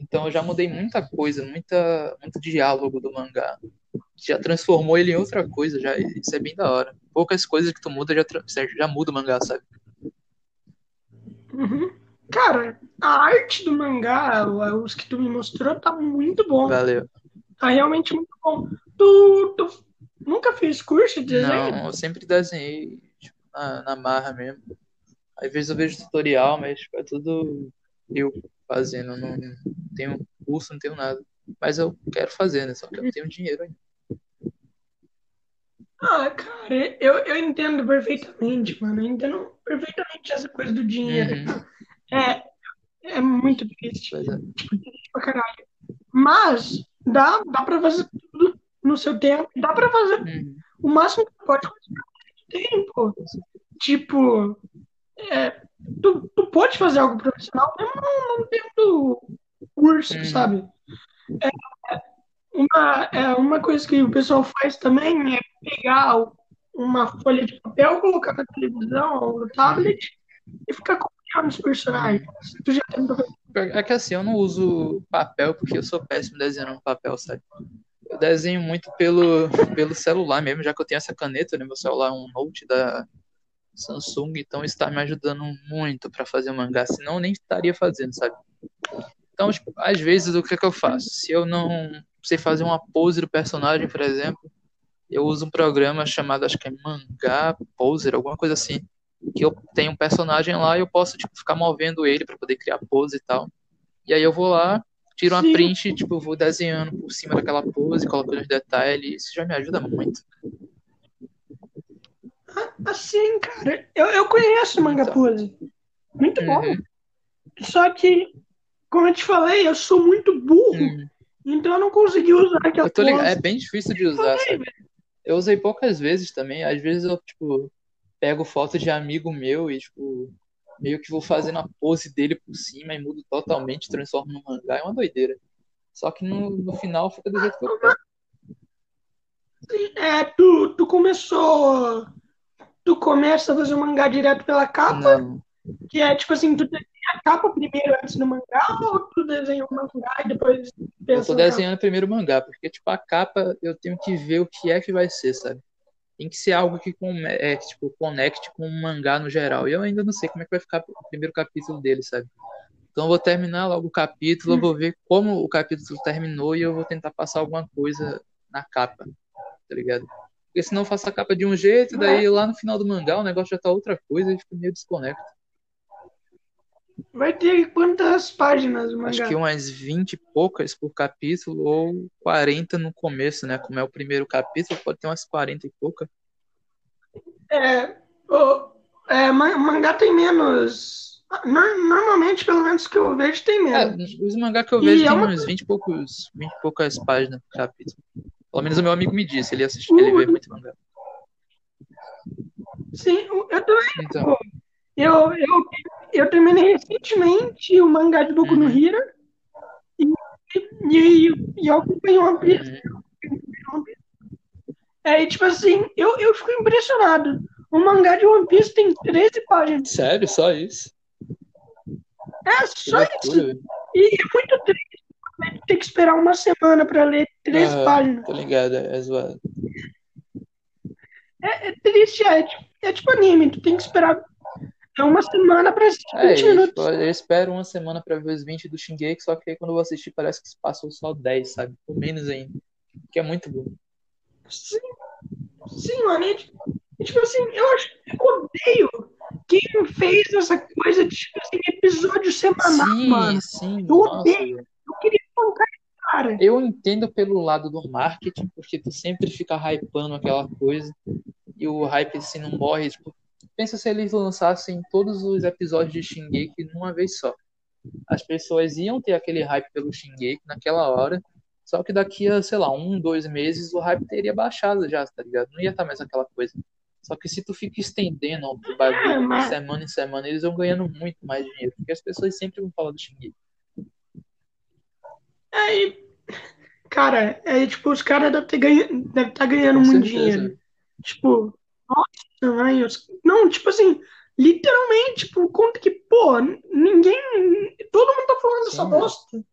Então eu já mudei muita coisa, muita, muito diálogo do mangá. Já transformou ele em outra coisa, já, isso é bem da hora. Poucas coisas que tu muda já, já muda o mangá, sabe? Uhum. Cara, a arte do mangá, os que tu me mostrou, tá muito bom. Valeu. Tá realmente muito bom. Tu, tu nunca fez curso de desenho? Não, eu sempre desenhei na, na marra mesmo. Às vezes eu vejo tutorial, mas é tudo eu fazendo. Não tenho curso, não tenho nada. Mas eu quero fazer, né? Só que eu não tenho dinheiro ainda. Ah, cara, eu, eu entendo perfeitamente, mano. Eu entendo perfeitamente essa coisa do dinheiro. Uhum. É, é muito difícil. É. Pra caralho. Mas dá, dá pra fazer tudo no seu tempo. Dá pra fazer uhum. o máximo que pode tempo. Tipo, é, tu, tu pode fazer algo profissional mesmo não, não tendo curso, uhum. sabe? É, uma, é, uma coisa que o pessoal faz também é pegar uma folha de papel, colocar na televisão ou no tablet e ficar copiando os personagens. Tu já É que assim, eu não uso papel porque eu sou péssimo desenhando papel, sabe? Eu desenho muito pelo, pelo celular mesmo, já que eu tenho essa caneta, né? Meu celular é um note da, Samsung, então está me ajudando muito para fazer mangá, senão eu nem estaria fazendo, sabe? Então, tipo, às vezes, o que, é que eu faço? Se eu não sei fazer uma pose do personagem, por exemplo, eu uso um programa chamado, acho que é Mangá Poser, alguma coisa assim, que eu tenho um personagem lá e eu posso, tipo, ficar movendo ele para poder criar pose e tal. E aí eu vou lá, tiro uma Sim. print, tipo, vou desenhando por cima daquela pose, colocando os detalhes, isso já me ajuda muito. Assim, cara, eu, eu conheço Manga então. Pose. Muito bom. Uhum. Só que, como eu te falei, eu sou muito burro. Uhum. Então eu não consegui usar aquela pose. É bem difícil de usar, eu, eu usei poucas vezes também. Às vezes eu, tipo, pego foto de amigo meu e, tipo, meio que vou fazendo a pose dele por cima e mudo totalmente, transformo no mangá. É uma doideira. Só que no, no final fica do jeito que eu quero. É, tu, tu começou tu começa a fazer o mangá direto pela capa, não. que é tipo assim, tu tem a capa primeiro antes do mangá ou tu desenha o mangá e depois Eu tô desenhando primeiro o mangá, porque, tipo, a capa eu tenho que ver o que é que vai ser, sabe? Tem que ser algo que com, é, tipo, conecte com o mangá no geral. E eu ainda não sei como é que vai ficar o primeiro capítulo dele, sabe? Então eu vou terminar logo o capítulo, eu vou ver como o capítulo terminou e eu vou tentar passar alguma coisa na capa, tá ligado? Porque senão eu faço a capa de um jeito, daí lá no final do mangá o negócio já tá outra coisa e fica meio desconecto. Vai ter quantas páginas o mangá? Acho que umas 20 e poucas por capítulo ou 40 no começo, né? Como é o primeiro capítulo, pode ter umas 40 e poucas. É, o é, mangá tem menos. Normalmente, pelo menos que eu vejo, tem menos. É, os mangá que eu vejo e tem é uma... uns 20 e, poucos, 20 e poucas páginas por capítulo. Pelo menos o meu amigo me disse, ele assiste, ele vê muito mangá. Sim, eu também. Então. Eu, eu, eu terminei recentemente o mangá de Boku no uhum. Hero e, e, e eu acompanhei One Piece. Uhum. É, tipo assim, eu, eu fico impressionado. O mangá de One Piece tem 13 páginas. Sério? Só isso? É, só isso. E é muito triste ter que esperar uma semana pra ler 13 ah, páginas. Tô ligado, é zoado. É, é triste, é, tipo, é tipo anime, tu tem que esperar é uma semana pra assistir é, 20 minutos. Tipo, eu espero uma semana pra ver os 20 do Shingeki, só que aí quando eu vou assistir parece que se passou só 10, sabe? Ou menos ainda. Que é muito bom. Sim. Sim, mano. E, tipo assim, eu, acho, eu odeio quem fez essa coisa de tipo assim, episódio semanal, sim, mano. Sim, eu nossa, odeio. Eu queria bancar cara. Eu entendo pelo lado do marketing, porque tu sempre fica hypando aquela coisa e o hype assim não morre, tipo, Pensa se eles lançassem todos os episódios de Shingeki numa vez só. As pessoas iam ter aquele hype pelo Shingeki naquela hora, só que daqui a, sei lá, um, dois meses o hype teria baixado já, tá ligado? Não ia estar mais aquela coisa. Só que se tu fica estendendo o bagulho de semana em semana, eles vão ganhando muito mais dinheiro, porque as pessoas sempre vão falar do Shingeki. Aí, cara, é tipo, os caras devem estar deve tá ganhando Com muito certeza. dinheiro. Tipo, nossa, eu... Não, tipo assim, literalmente, por conta que, pô, ninguém. Todo mundo tá falando dessa bosta.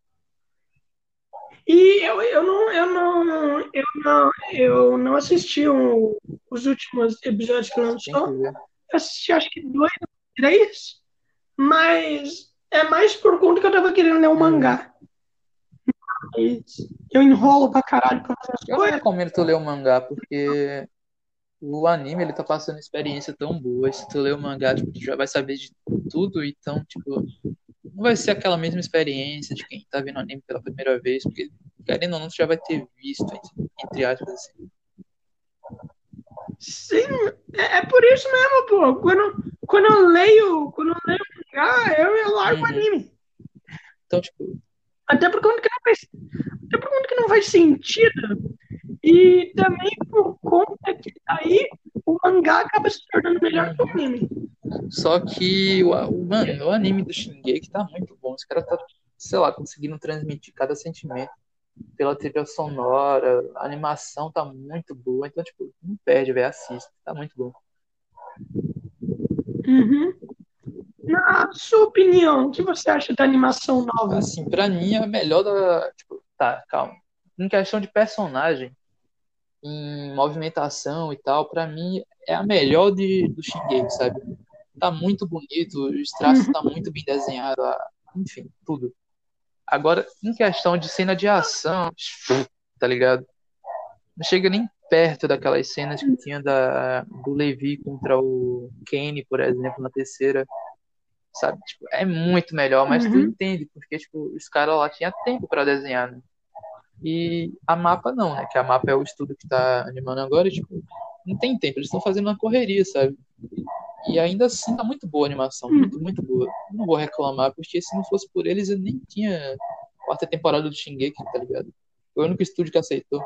E eu, eu não, eu não, eu não, eu não assisti os últimos episódios que lançou. Eu assisti acho que dois, três, mas é mais por conta que eu tava querendo ler o um mangá. Mas eu enrolo pra caralho pra fazer as eu coisas. Eu recomendo tu ler o mangá, porque o anime ele tá passando experiência tão boa. Se tu ler o mangá, tipo, tu já vai saber de tudo, então, tipo, não vai ser aquela mesma experiência de quem tá vendo anime pela primeira vez, porque querendo ou não, tu já vai ter visto, entre aspas, assim. Sim, é, é por isso mesmo, pô. Quando, quando eu leio, quando eu leio mangá, eu, eu largo o uhum. anime. Então, tipo. Até por conta que não faz, até por conta que não faz sentido e também por conta que aí o mangá acaba se tornando melhor que o anime. Só que o, o, mano, o anime do Shingeki tá muito bom. Os caras tá, sei lá, conseguindo transmitir cada sentimento pela trilha sonora, a animação tá muito boa. Então, tipo, não perde, velho, assista. Tá muito bom. Uhum. Na sua opinião, o que você acha da animação nova? Assim, pra mim é a melhor da. Tipo, tá, calma. Em questão de personagem, em movimentação e tal, para mim é a melhor de, do Shingeki, sabe? Tá muito bonito, os traços tá muito bem desenhado, enfim, tudo. Agora, em questão de cena de ação, <sniffs> tá ligado? Não chega nem perto daquelas cenas que tinha da, do Levi contra o Kenny, por exemplo, na terceira. Sabe? Tipo, é muito melhor, mas uhum. tu entende, porque tipo, os caras lá tinham tempo para desenhar, né? E a mapa não, né? Que a mapa é o estudo que tá animando agora, e, tipo, não tem tempo, eles estão fazendo uma correria, sabe? E ainda assim tá muito boa a animação, hum. muito, muito boa. Não vou reclamar, porque se não fosse por eles, eu nem tinha quarta temporada do Shingeki, tá ligado? Foi o único estúdio que aceitou.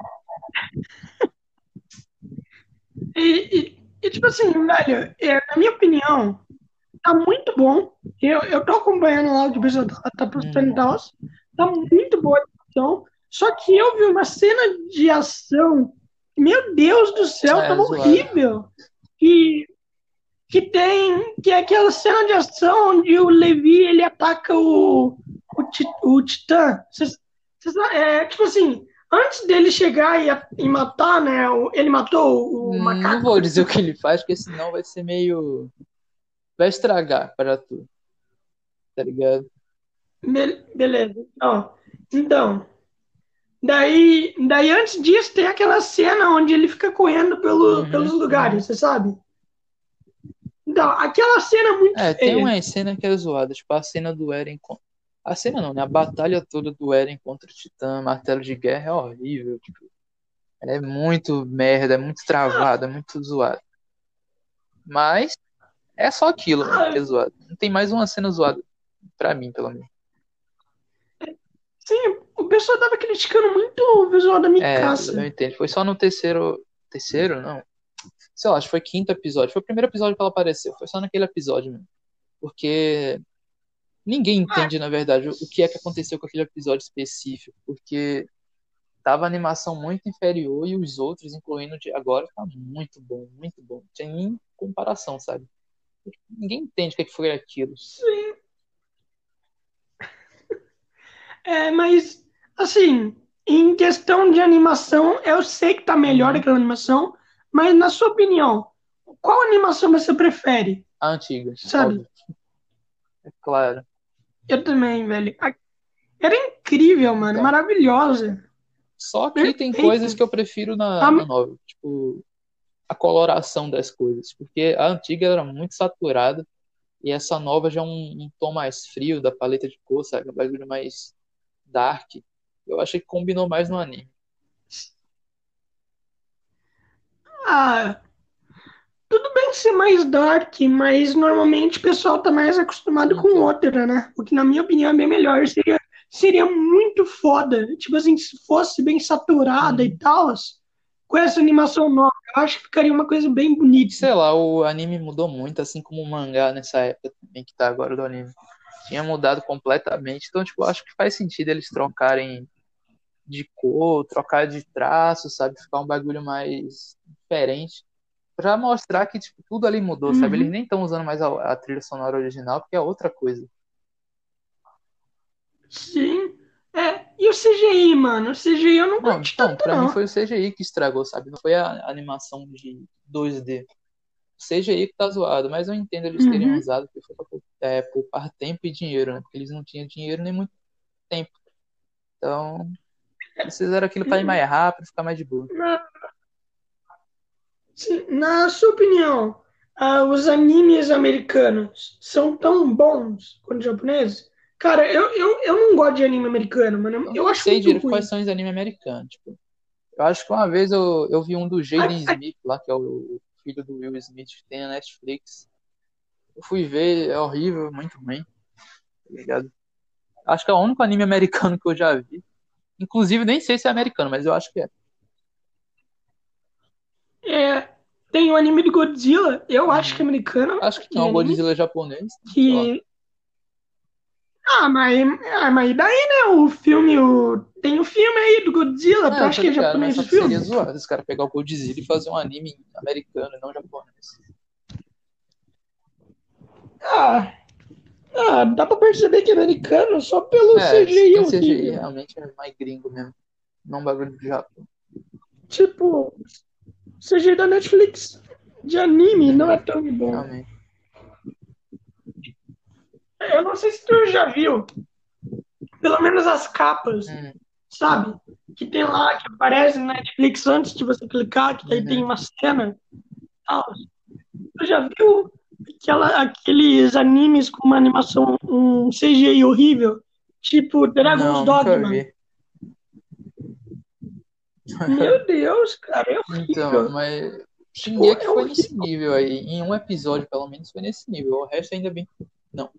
E, e, e tipo assim, velho, é, na minha opinião, tá muito bom. Eu, eu tô acompanhando lá o de tá postando hum. Tá muito boa a animação. Só que eu vi uma cena de ação, meu Deus do céu, é, tava horrível. E, que tem que é aquela cena de ação onde o Levi ele ataca o o, o Titã. Cês, cês, é, tipo assim, antes dele chegar e, e matar, né? Ele matou o macaco. Não vou dizer o que ele faz, porque senão vai ser meio. Vai estragar para tu. Tá ligado? Be beleza. Então, então, daí, daí antes disso tem aquela cena onde ele fica correndo pelo, uhum, pelos lugares, você sabe? Então, aquela cena é muito É, feia. tem uma cena que é zoada, tipo a cena do Eren a cena não, né? A batalha toda do Eren contra o Titã, Martelo de Guerra, é horrível. Tipo, é muito merda, é muito travada, é muito zoada. Mas é só aquilo mano, que é zoado. Não tem mais uma cena zoada. Pra mim, pelo menos. Sim, o pessoal tava criticando muito o visual da Mikasa. É, eu entendo. Foi só no terceiro. Terceiro, não. Sei lá, acho que foi quinto episódio. Foi o primeiro episódio que ela apareceu. Foi só naquele episódio mesmo. Porque Ninguém entende, na verdade, o que é que aconteceu com aquele episódio específico, porque tava a animação muito inferior e os outros, incluindo de agora, tá muito bom, muito bom. Não tem nem comparação, sabe? Ninguém entende o que, é que foi aquilo. Sim. <laughs> É, mas, assim, em questão de animação, eu sei que tá melhor uhum. aquela animação, mas na sua opinião, qual animação você prefere? A antiga. Sabe? Óbvio. É claro. Eu também, velho. Era incrível, mano. Então, maravilhosa. Só que Perfeito. tem coisas que eu prefiro na, a... na nova. Tipo, a coloração das coisas. Porque a antiga era muito saturada. E essa nova já é um, um tom mais frio da paleta de cor, sabe? Um bagulho mais dark. Eu achei que combinou mais no anime. Ah, tudo bem ser mais dark, mas normalmente o pessoal tá mais acostumado com outra, né? O que, na minha opinião, é bem melhor. Seria, seria muito foda. Tipo assim, se fosse bem saturada e tal, com essa animação nova, eu acho que ficaria uma coisa bem bonita. Sei lá, o anime mudou muito, assim como o mangá nessa época também que tá agora do anime. Tinha mudado completamente. Então, tipo, acho que faz sentido eles trocarem de cor, trocar de traço, sabe? Ficar um bagulho mais diferente pra mostrar que tipo, tudo ali mudou, uhum. sabe? Eles nem estão usando mais a, a, trilha sonora original, porque é outra coisa. Sim. É, e o CGI, mano? O CGI eu não, não curti então, tanto, pra não. mim foi o CGI que estragou, sabe? Não foi a animação de 2D. O CGI que tá zoado, mas eu entendo eles terem uhum. usado, porque foi pra é, poupar tempo e dinheiro, né? Porque eles não tinham dinheiro nem muito tempo. Então, eles fizeram aquilo pra ir mais rápido, ficar mais de boa. Não. Na sua opinião, uh, os animes americanos são tão bons quanto os japoneses? Cara, eu, eu, eu não gosto de anime americano, mano. Eu, eu acho sei muito direito quais são os animes americanos. Tipo, eu acho que uma vez eu, eu vi um do Jaden Smith lá, que é o filho do Will Smith, que tem na Netflix. Eu fui ver, é horrível, muito ruim. Tá ligado? Acho que é o único anime americano que eu já vi. Inclusive, nem sei se é americano, mas eu acho que é. É, tem o anime de Godzilla, eu uhum. acho que é americano. Acho que não, Godzilla é japonês. Que. Ah, mas, ah, mas daí, né? O filme. O... Tem o filme aí do Godzilla, acho que é japonês o filme. Seria zoado esse cara pegar o Godzilla e fazer um anime americano e não japonês. Ah. Ah, dá pra perceber que é americano só pelo é, CGI. O CGI realmente é mais gringo mesmo. Não bagulho do Japão. Tipo, CGI da Netflix de anime não é tão bom. Eu não sei se tu já viu, pelo menos as capas, hum. sabe? Que tem lá, que aparece na Netflix antes de você clicar, que daí uhum. tem uma cena. Tal. Tu já viu aquela, aqueles animes com uma animação, um CGI horrível? Tipo Dragon's Dogma. Meu Deus, cara, é <laughs> horrível. Então, mas Shingeki é foi nesse nível aí. Em um episódio, pelo menos, foi nesse nível. O resto ainda bem. Não.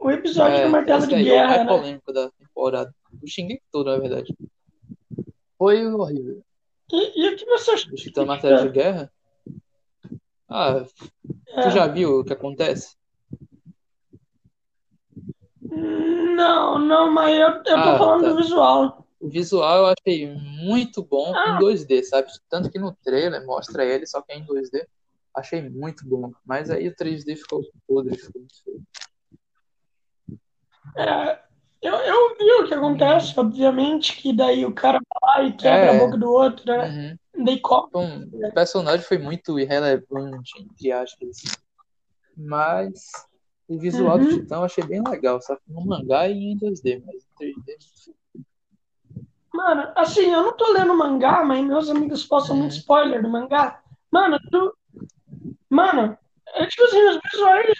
O episódio é, do Martelo de Guerra. É o mais né? polêmico da temporada. O Shingeki todo, na verdade. Foi horrível. E, e o que você achou? O Martelo de Guerra? Ah, é. tu já viu o que acontece? Não, não, mas eu, eu tô ah, falando tá. do visual. O visual eu achei muito bom Ah. em 2D, sabe? Tanto que no trailer mostra ele, só que é em 2D. Achei muito bom. Mas aí o 3D ficou podre, ficou muito feio. É, eu, eu vi o que acontece, obviamente, que daí o cara vai lá e quebra É. a boca do outro, né? Uhum. Daí come. Então, o personagem foi muito irrelevante, entre aspas. Mas o visual do Uhum. Titã eu achei bem legal, só que no mangá e em 2D, mas em 3D. Mano, assim, eu não tô lendo mangá, mas meus amigos postam muito Uhum. spoiler do mangá. Mano, tu. Mano, é tipo assim, os visuais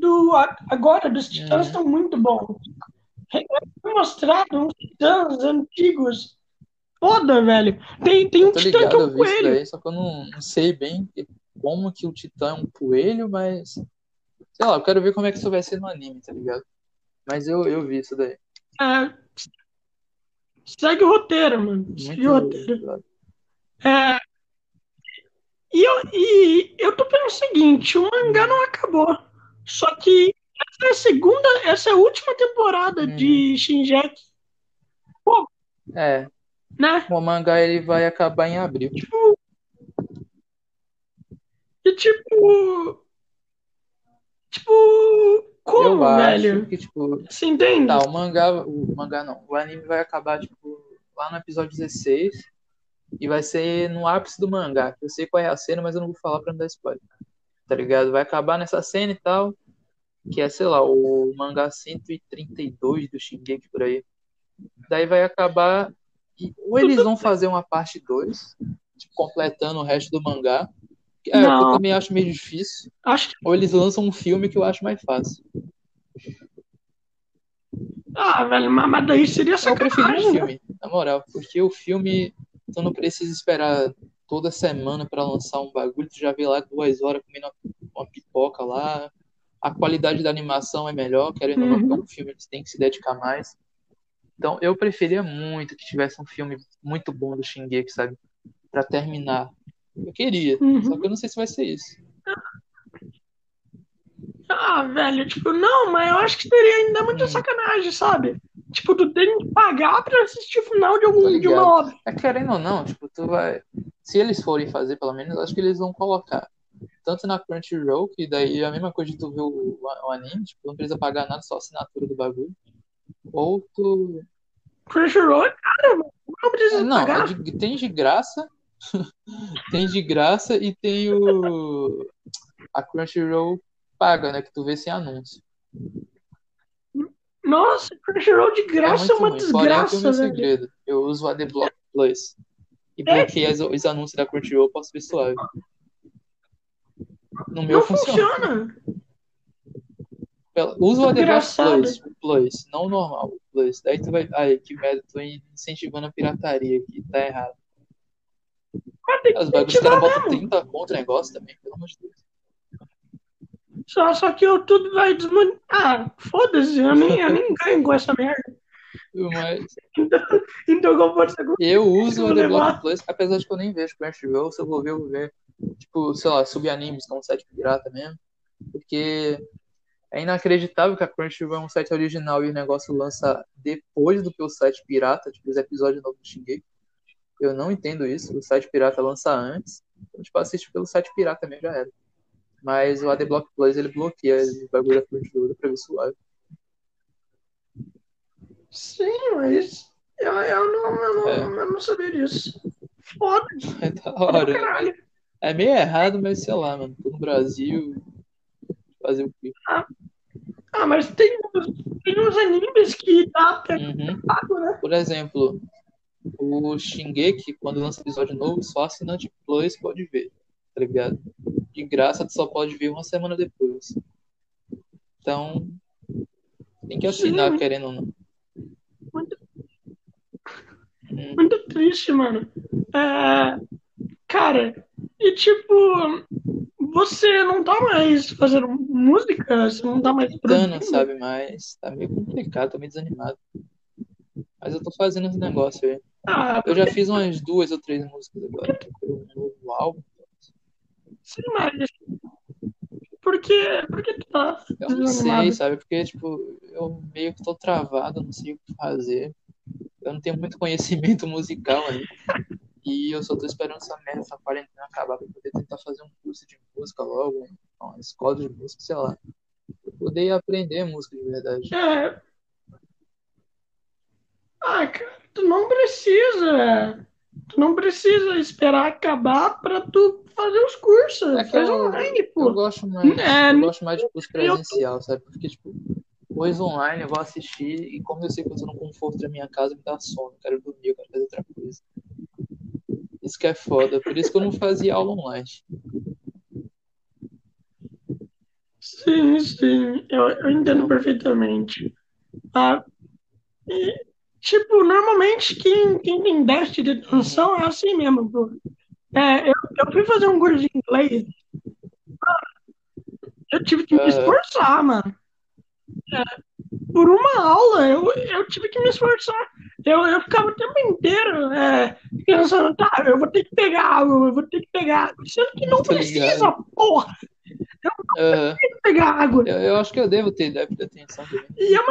do agora dos titãs Uhum. estão muito bons. Foi mostrado uns titãs antigos. Foda, velho. Tem, tem um titã ligado, que é eu um vi isso coelho. daí, só que eu não, não sei bem como que o Titã é um coelho, mas. Sei lá, eu quero ver como é que isso vai ser no anime, tá ligado? Mas eu, eu vi isso daí. É, segue o roteiro, mano. Segue o roteiro. É, e, eu, e eu tô pensando o seguinte, o mangá não acabou. Só que essa é a segunda, essa é a última temporada Uhum. de Shinjeki, É, né? o mangá ele vai acabar em abril. E tipo. Tipo. Como, eu velho? que, tipo, Você entende? Tá, o mangá, o mangá não, o anime vai acabar, tipo, lá no episódio 16 e vai ser no ápice do mangá. Eu sei qual é a cena, mas eu não vou falar pra não dar spoiler. Tá ligado? Vai acabar nessa cena e tal, que é, sei lá, o mangá 132 do Shingeki por aí. Daí vai acabar e ou eles vão fazer uma parte 2, tipo, completando o resto do mangá. É, o que eu Não. também acho meio difícil. Acho que. Ou eles lançam um filme que eu acho mais fácil. Ah, velho, mas, daí seria Eu prefiro né? filme, na moral, porque o filme tu não precisa esperar toda semana pra lançar um bagulho, tu já vê lá duas horas comendo uma, pipoca lá, a qualidade da animação é melhor, querendo ou não, porque é um filme que tem que se dedicar mais. Então eu preferia muito que tivesse um filme muito bom do Shingeki, sabe? Pra terminar. Eu queria, Uhum. só que eu não sei se vai ser isso. Ah, velho, tipo, não, mas eu acho que seria ainda muita Hum. sacanagem, sabe? Tipo, tu tem que pagar pra assistir o final de, algum, de uma obra. É querendo ou não, tipo, tu vai. Se eles forem fazer, pelo menos, acho que eles vão colocar. Tanto na Crunchyroll, que daí é a mesma coisa de tu ver o, o anime, tipo, não precisa pagar nada, só a assinatura do bagulho. Ou tu. Crunchyroll, cara, mano, não precisa Não, pagar. é de- tem de graça. <laughs> tem de graça e tem o. A Crunchyroll paga, né? Que tu vê sem anúncio. Nossa, Crunchyroll de É graça é, muito uma ruim. Porém, desgraça, meu velho. segredo. Eu uso o ADBlock Plus. E É? bloqueei as- os anúncios da Crunchyroll, eu posso ver suave. No meu Não funciona. funciona. Pela- Usa o Engraçado. Plus, Plus, não o normal, Plus. Daí tu vai. Ai, que merda, tô incentivando a pirataria aqui, tá errado. Mas tem que Os bagulhos, os caras botam mesmo. 30 contra o negócio também, pelo amor de Deus. Só, só que o tudo vai desmonetizar. Ah, foda-se, eu nem, eu nem ganho com essa merda. Mas <laughs> Então, então como ser eu uso o. ADBlock Plus, apesar de que eu nem vejo Crunchyroll, se eu vou ver, eu vou ver, tipo, sei lá, subanimes, que é site pirata mesmo. Porque é inacreditável que a Crunchyroll é um site original e o negócio lança depois do que o site pirata, tipo, os episódios novos do Shingeki. Eu não entendo isso, o site pirata lança antes. Então, tipo, assiste pelo site pirata mesmo, já era. Mas o ADBlock Plus, ele bloqueia o bagulho da Crunchyroll, pra ver suave. Sim, mas eu, eu, não, eu, não, É. eu não sabia disso. Foda, É da hora. caralho. É meio errado, mas sei lá, mano. Tô no Brasil. Fazer o quê? Ah, mas tem, uns- tem uns animes que dá pra Uhum. pago, né? Por exemplo, o Shingeki, quando lança episódio novo, só assinante Plus pode ver, tá ligado? De graça, tu só pode ver uma semana depois. Então, tem que assinar, Sim. querendo ou não. Muito, Hum, muito triste, mano. É, cara, e tipo, você não tá mais fazendo música? Você não tá mais produzindo? sabe? Mas tá meio complicado, tô meio desanimado. Mas eu tô fazendo esse negócio aí. Ah, Eu já fiz umas duas ou três músicas agora. Um novo álbum. sim, mas por que, por que tu tá Eu não sei, sabe? Porque, tipo, eu meio que tô travado, não sei o que fazer. eu não tenho muito conhecimento <laughs> musical aí. E eu só tô esperando essa merda, essa quarentena acabar pra poder tentar fazer um curso de música logo, uma escola de música, sei lá. Pra poder aprender música de verdade. É. Ah, cara, tu não precisa. Tu não precisa esperar acabar pra tu fazer os cursos. É Faz online, pô. eu gosto mais, É, eu gosto mais de curso presencial, sabe? Porque, tipo, coisa online eu vou assistir e como eu sei que eu tô no conforto da minha casa, me dá sono. Eu quero dormir, eu quero fazer outra coisa. Isso que é foda. Por isso que eu não fazia aula online. Sim, sim, eu, eu entendo perfeitamente. Ah, e, tipo, normalmente quem, quem tem déficit de atenção é assim mesmo, pô. É, eu, eu fui fazer um curso de inglês. Eu tive que me Aham. esforçar, mano. É, por uma aula, eu, eu tive que me esforçar. Eu, eu ficava o tempo inteiro é, pensando, tá, eu vou ter que pegar água, eu vou ter que pegar água. Sendo que não Tô precisa, porra, Aham. tem que pegar água. Eu, eu acho que eu devo ter déficit de atenção. E é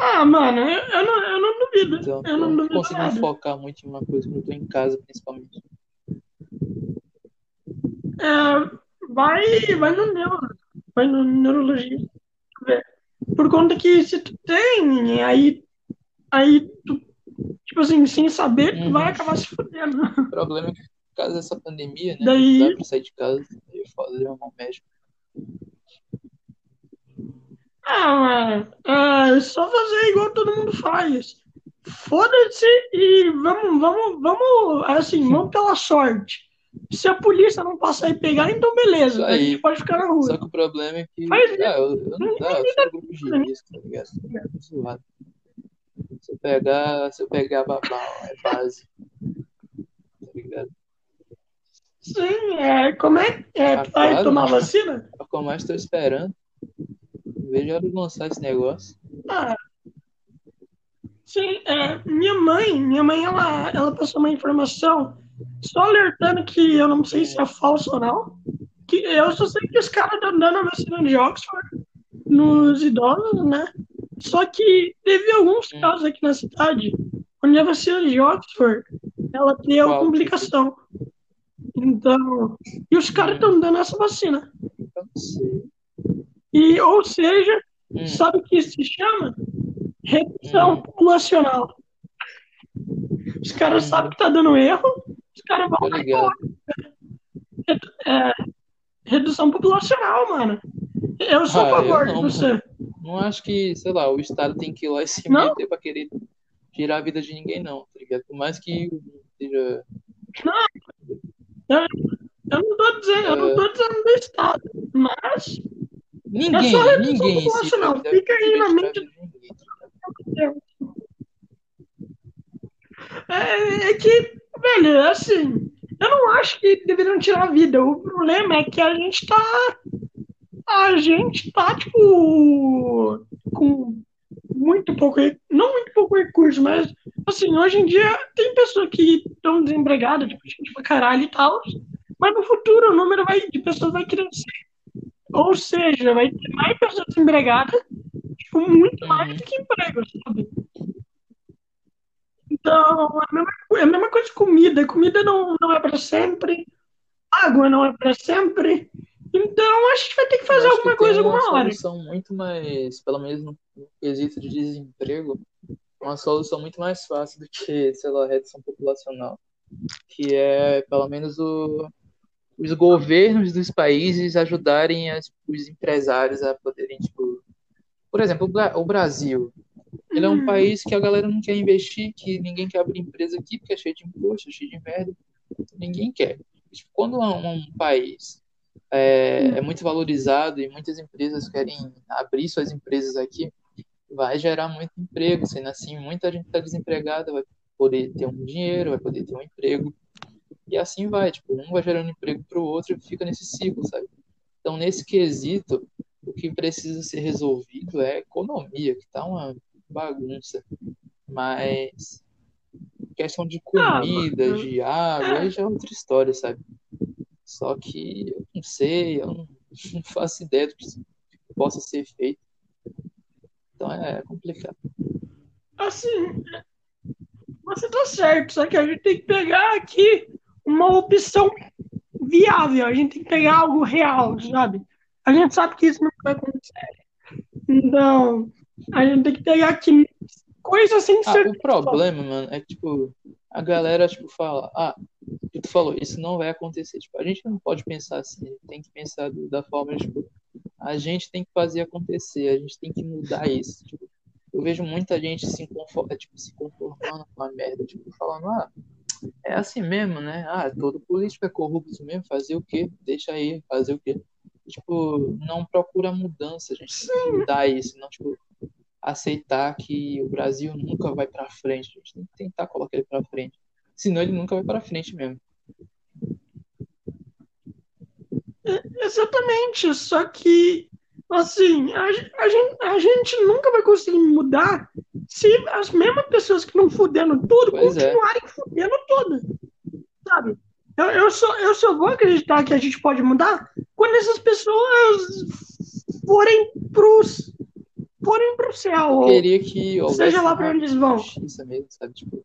Ah, mano, eu, eu não, eu não duvido. Então, eu não não duvido consigo nada. focar muito em uma coisa quando eu tô em casa, principalmente. É, vai, vai no neuro, vai no neurologista. Por conta que se tu tem, aí, aí tu, tipo assim, sem saber, tu Uhum. vai acabar se fudendo. O problema é que, por causa dessa pandemia, né? Daí- Não dá pra sair de casa. Aí é foda de arrumar um médico. Ah, mano, é só fazer igual todo mundo faz. Foda-se e vamos, vamos, vamos, assim, <laughs> vamos pela sorte. Se a polícia não passar e pegar, então beleza, Isso a aí. gente pode ficar na rua. Só que o problema é que. Ah, eu, eu não dá, eu sou grupo tá ligado? Zoado. Se eu pegar, se eu pegar babau, é base. Tá ligado? Sim, é, como é? é Ah, tu vai tomar vacina? É o que eu mais tô esperando. Veja a hora de lançar esse negócio. Ah, sim, é, minha mãe, minha mãe, ela, ela passou uma informação só alertando que eu não sei se é falso ou não. Que eu só sei que os caras estão dando a vacina de Oxford nos idosos, né? Só que teve alguns Hum. casos aqui na cidade onde a vacina de Oxford ela deu Qual? complicação. Então, e os caras estão dando essa vacina. Eu não sei. E, ou seja, Hum, sabe o que isso se chama? Redução Hum. populacional. Os caras sabem que tá dando erro, os caras vão lá e. É, redução populacional, mano. Eu sou a Ah, eu favor de não, você. Não acho que, sei lá, o Estado tem que ir lá e se Não? meter pra querer tirar a vida de ninguém, não, tá ligado? Por mais que o mundo seja. Eu não tô dizendo, eu não tô dizendo do Estado, mas Ninguém, É só redução ninguém tá ligado? Fica aí na mente. é, é que, velho, é assim, eu não acho que deveriam tirar a vida. O problema é que a gente tá. A gente tá, tipo, com muito pouco, não muito pouco recurso, mas, assim, hoje em dia tem pessoas que estão desempregadas, tipo, gente pra caralho e tal, mas no futuro o número vai, de pessoas vai crescer. Ou seja, vai ter mais pessoas desempregadas, tipo, muito mais do que emprego, sabe? Então, é a mesma, é a mesma coisa com comida. Comida não, não é para sempre, água não é para sempre. Então, a gente vai ter que fazer acho alguma que coisa uma alguma hora. solução muito mais, pelo menos no no quesito de desemprego, uma solução muito mais fácil do que, sei lá, redução populacional, que é pelo menos o, os governos dos países ajudarem as- os empresários a poderem, tipo, por exemplo, o Bra- o Brasil, ele é um Hum. país que a galera não quer investir, que ninguém quer abrir empresa aqui porque é cheio de imposto, cheio de merda, ninguém quer. Tipo, quando um, um país é, é muito valorizado e muitas empresas querem abrir suas empresas aqui, vai gerar muito emprego, sendo assim, muita gente está desempregada, vai poder ter um dinheiro, vai poder ter um emprego, e assim vai, tipo, um vai gerando emprego para o outro e fica nesse ciclo, sabe? Então, nesse quesito, o que precisa ser resolvido é a economia, que tá uma bagunça, mas questão de Ah, comida, mano. de água, aí já é outra história, sabe? Só que eu não sei, eu não, <laughs> não faço ideia do que possa ser feito. Então é complicado. assim, você tá certo, só que a gente tem que pegar aqui uma opção viável, a gente tem que pegar algo real, sabe? A gente sabe que isso não vai acontecer. Então, a gente tem que pegar aqui coisas sem Ah, ser. o problema, mano, é que, tipo, a galera, tipo, fala, ah, tu falou, isso não vai acontecer. Tipo, a gente não pode pensar assim, tem que pensar da forma, tipo, a gente tem que fazer acontecer, a gente tem que mudar isso. Tipo, eu vejo muita gente se, conforma, tipo, se conformando com a merda, tipo, falando, ah, é assim mesmo, né? Ah, todo político é corrupto mesmo, fazer o quê? Deixa aí, fazer o quê? Tipo, não procura mudança, gente tem que mudar isso, não, tipo, aceitar que o Brasil nunca vai pra frente, a gente tem que tentar colocar ele pra frente, senão ele nunca vai pra frente mesmo. Exatamente, só que, assim, a, a gente, a gente nunca vai conseguir mudar se as mesmas pessoas que não fuderam tudo Pois é. continuarem fudendo tudo, sabe? Eu, eu, só, eu só vou acreditar que a gente pode mudar quando essas pessoas forem pros, forem pro céu, Queria que seja lá pra onde eles vão. justiça mesmo, sabe? Tipo,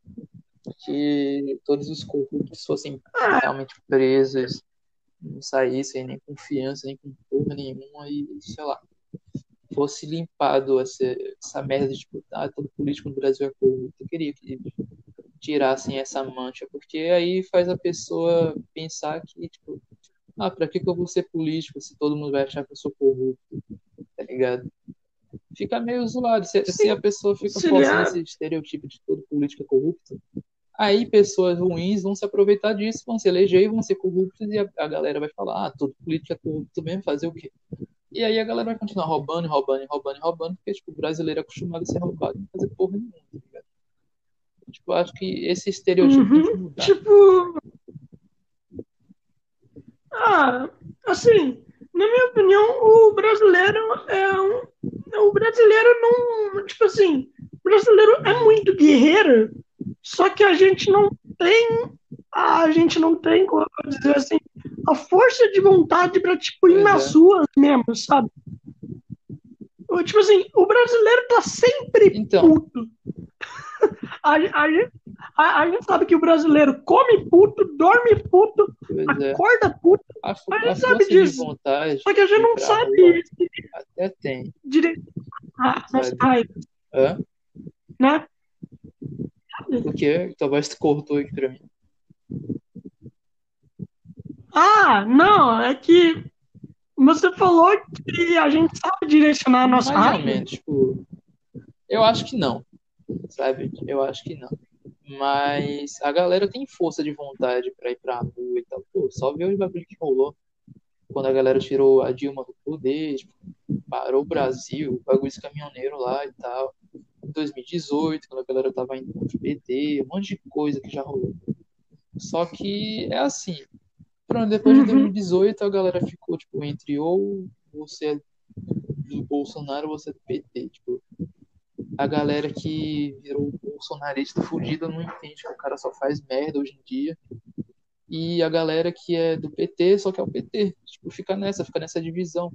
que todos os corruptos fossem Ah, realmente presos, não saíssem nem confiança, nem com porra nenhuma e, sei lá, fosse limpado essa, essa merda de tipo, ah, todo político no Brasil é corrupto. Eu queria que tirassem essa mancha, porque aí faz a pessoa pensar que, tipo, ah, pra que que eu vou ser político se todo mundo vai achar que eu sou corrupto, tá ligado? Fica meio zoado. Se, se a pessoa fica forçando esse estereotipo de todo político é corrupto, aí pessoas ruins vão se aproveitar disso, vão se eleger e vão ser corruptos, e a, a galera vai falar, ah, todo político é corrupto mesmo, fazer o quê? E aí a galera vai continuar roubando, roubando, roubando, roubando, porque tipo, o brasileiro é acostumado a ser roubado e não fazer porra nenhuma, tá ligado? Tipo, eu acho que esse estereotipo tem que Uhum. mudar. Tipo. Ah, assim, na minha opinião, o brasileiro é um. O brasileiro não. Tipo assim, o brasileiro é muito guerreiro, só que a gente não tem. A gente não tem, como dizer assim, a força de vontade pra, tipo, ir Pois nas é. suas mesmo, sabe? Tipo assim, o brasileiro tá sempre Então, puto. <laughs> A, a gente, a, a gente sabe que o brasileiro come puto, dorme puto, pois é. acorda puto, A, a gente sabe disso. vontade só que a gente não sabe rua esse até tem, direito. Ah, sabe? raiva, Hã? né? O quê? Tua voz cortou aqui pra mim. Ah, não, é que você falou que a gente sabe direcionar a nossa raiva. menos, tipo, eu acho que não, sabe? Eu acho que não. Mas a galera tem força de vontade pra ir pra rua e tal. Pô, só ver os bagulho que rolou quando a galera tirou a Dilma do poder, tipo, parou o Brasil, o bagulho de caminhoneiro lá e tal. Em 2018, quando a galera tava indo contra o PT, um monte de coisa que já rolou. Só que é assim, pronto, depois de Uhum. 2018 a galera ficou, tipo, entre ou você é do Bolsonaro ou você é do PT, tipo, a galera que virou bolsonarista fudida não entende que o cara só faz merda hoje em dia. E a galera que é do PT só quer o PT. Tipo, fica nessa, fica nessa divisão.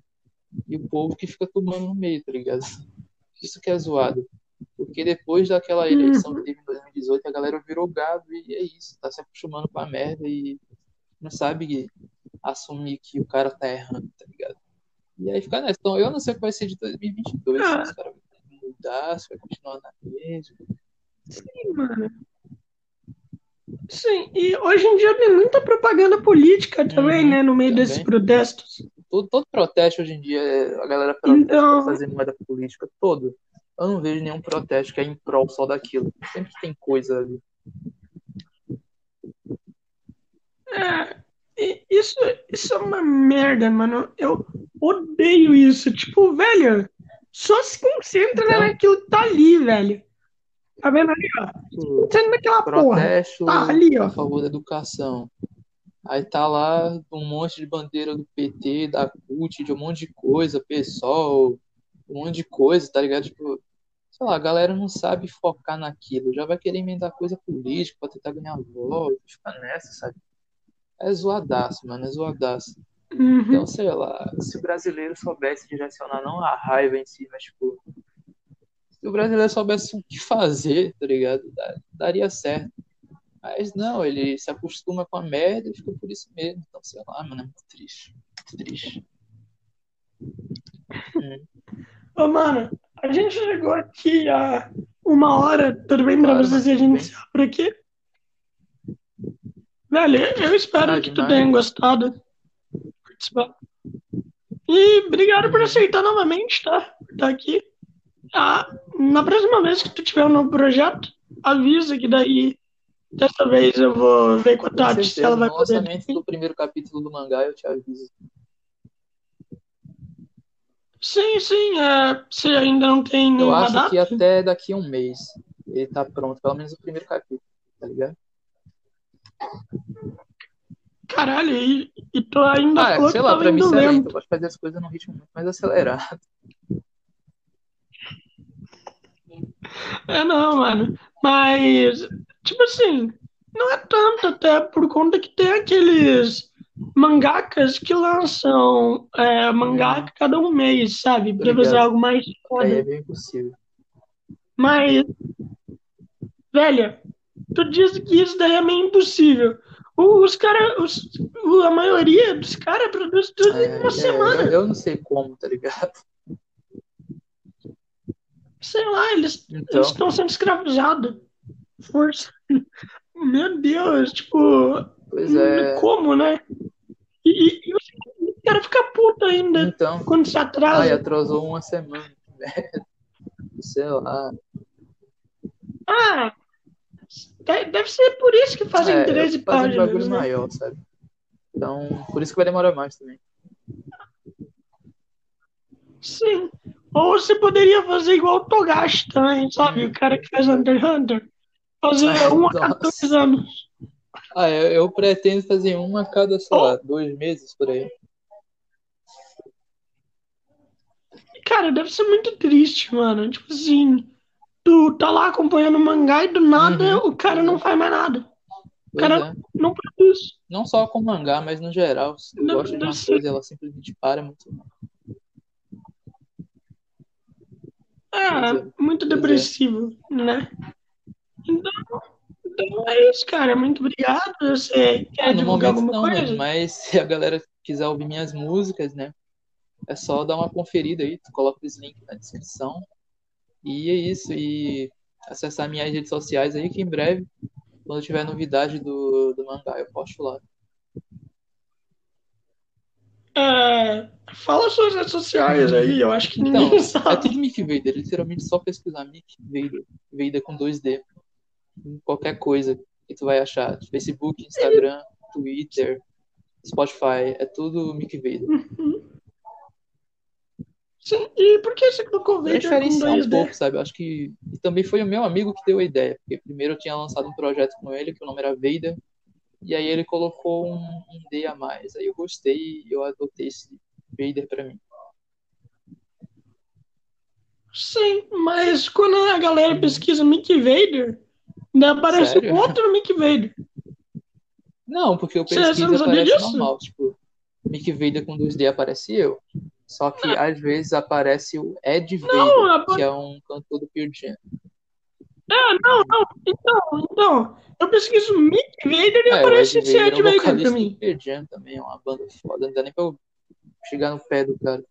E o povo que fica tomando no meio, tá ligado? Isso que é zoado. Porque depois daquela eleição que teve em 2018, a galera virou gado e é isso, tá se acostumando com a merda e não sabe assumir que o cara tá errando, tá ligado? E aí fica nessa. Então eu não sei o que vai ser de 2022, se Ah, os caras vão mudar, se vai continuar na mesma. sim, mano. Sim, e hoje em dia tem muita propaganda política também, Uhum, né, no meio desses também. protestos. Todo, todo protesto hoje em dia, a galera pra Então, fazer moeda política, todo. Eu não vejo nenhum protesto que é em prol só daquilo. Sempre tem coisa ali. É, isso, isso é uma merda, mano. Eu odeio isso. Tipo, velho, só se concentra Então, naquilo que tá ali, velho. Tá vendo ali, ó? Concentra naquela porra. protesto Tá ali, a ó. favor da educação. Aí tá lá um monte de bandeira do PT, da CUT, de um monte de coisa, PSOL, um monte de coisa, tá ligado? Tipo, sei lá, a galera não sabe focar naquilo, já vai querer emendar coisa política pra tentar ganhar voto, fica nessa, sabe? É zoadaço, mano, é zoadaço. Uhum. Então, sei lá, se o brasileiro soubesse direcionar não a raiva em si, mas tipo, Se o brasileiro soubesse o que fazer, tá ligado? Daria certo. Mas não, ele se acostuma com a merda e fica por isso mesmo. Então, sei lá, mano, é muito triste. Muito triste. Hum. Ô, mano, a gente chegou aqui há uma hora. Tudo bem pra claro, vocês e a gente se por aqui? Velho, eu espero que tu tenha gostado. E obrigado por aceitar novamente, tá? Por estar aqui. Ah, na próxima vez que tu tiver um novo projeto, avisa que daí dessa vez eu vou ver com a Tati se ela vai no poder. Lançamento do primeiro capítulo do mangá eu te aviso. Sim, sim, é, você ainda não tem Eu acho data? que até daqui a um mês ele tá pronto, pelo menos o primeiro capítulo, tá ligado? Caralho, e, e tu ainda ah, sei lá, pra mim isso é lento. Eu gosto de fazer as coisas num ritmo muito mais acelerado. É, não, mano. Mas, tipo assim, não é tanto, até por conta que tem aqueles mangakas que lançam é, mangá hum. cada um mês, sabe? Pra fazer algo mais foda. Aí é bem possível. Mas, velho, tu diz que isso daí é meio impossível. Os caras, a maioria dos caras produz tudo é, em uma é, semana. Eu, eu não sei como, tá ligado? Sei lá, eles então... estão sendo escravizados. Força. <laughs> Meu Deus, tipo. Pois é. Como, né? E, e, o cara fica puto ainda então, quando se atrasa. Ai, atrasou uma semana. <laughs> Sei lá. Ah, deve ser por isso que fazem é, 13 páginas. um bagulho né? maior, sabe? Então, por isso que vai demorar mais também. Sim. Ou você poderia fazer igual o Togashi também, sabe? O cara que faz Hunter x Hunter. Fazer um a 14 anos. Ah, eu, eu, pretendo fazer uma a cada, sei lá, dois meses por aí. Cara, deve ser muito triste, mano. Tipo assim, tu tá lá acompanhando o mangá e do nada uhum. o cara não faz mais nada. O pois cara é. não produz. Não só com mangá, mas no geral. Se tu gosta de uma ser. coisa, ela simplesmente para é muito. Ah, é, muito depressivo, é. né? Então, então é isso, cara. Muito obrigado. Você quer ah, no divulgar momento alguma não, coisa? mas <laughs> se a galera quiser ouvir minhas músicas, né? É só dar uma conferida aí. Tu coloca os links na descrição. E é isso. E acessar minhas redes sociais aí, que em breve, quando tiver novidade do, do mangá, eu posto lá. É, fala suas redes sociais aí, eu acho que ninguém então, <laughs> sabe. É tudo Mick Vader, literalmente só pesquisar Mick Vader, Vader com 2D. Qualquer coisa que tu vai achar. Facebook, Instagram, Twitter, Spotify, é tudo Mick Vader. Sim, e por que você colocou Vader diferenciar um pouco, sabe? Eu acho que e também foi o meu amigo que deu a ideia, porque primeiro eu tinha lançado um projeto com ele, que o nome era Vader, e aí ele colocou um, um D a mais. Aí eu gostei e eu adotei esse Vader para mim. Sim, mas quando a galera uhum. pesquisa Mick Vader, ainda aparece Sério? outro Mick Vader. Não, porque eu pesquiso aparece disso? normal, tipo, Mick Vader com 2D aparece eu. Só que ah. às vezes aparece o Ed Vader, não, que é um cantor do Jam. Ah, não, não. Então, então. Eu pesquiso Mick Vader e é, aparece esse Ed Vader é pra mim. Jam também é uma banda foda. Não dá nem pra eu chegar no pé do cara.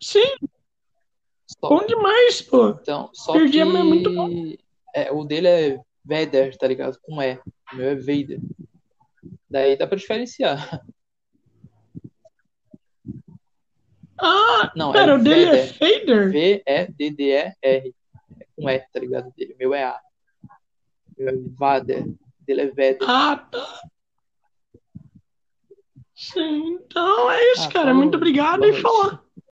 Sim. Só... Bom demais, pô. Então, só Pearl que... É muito bom. É, o dele é Vader, tá ligado? Com E. O meu é Vader. Daí dá pra diferenciar. Ah, não, pera, é o dele é Vader? V-E-D-D-E-R. É com E, tá ligado? Dele. O meu é A. Meu é Vader. O dele é Vader. Ah, tá. Sim, então é isso, ah, cara. Falou. Muito obrigado Boa e falar.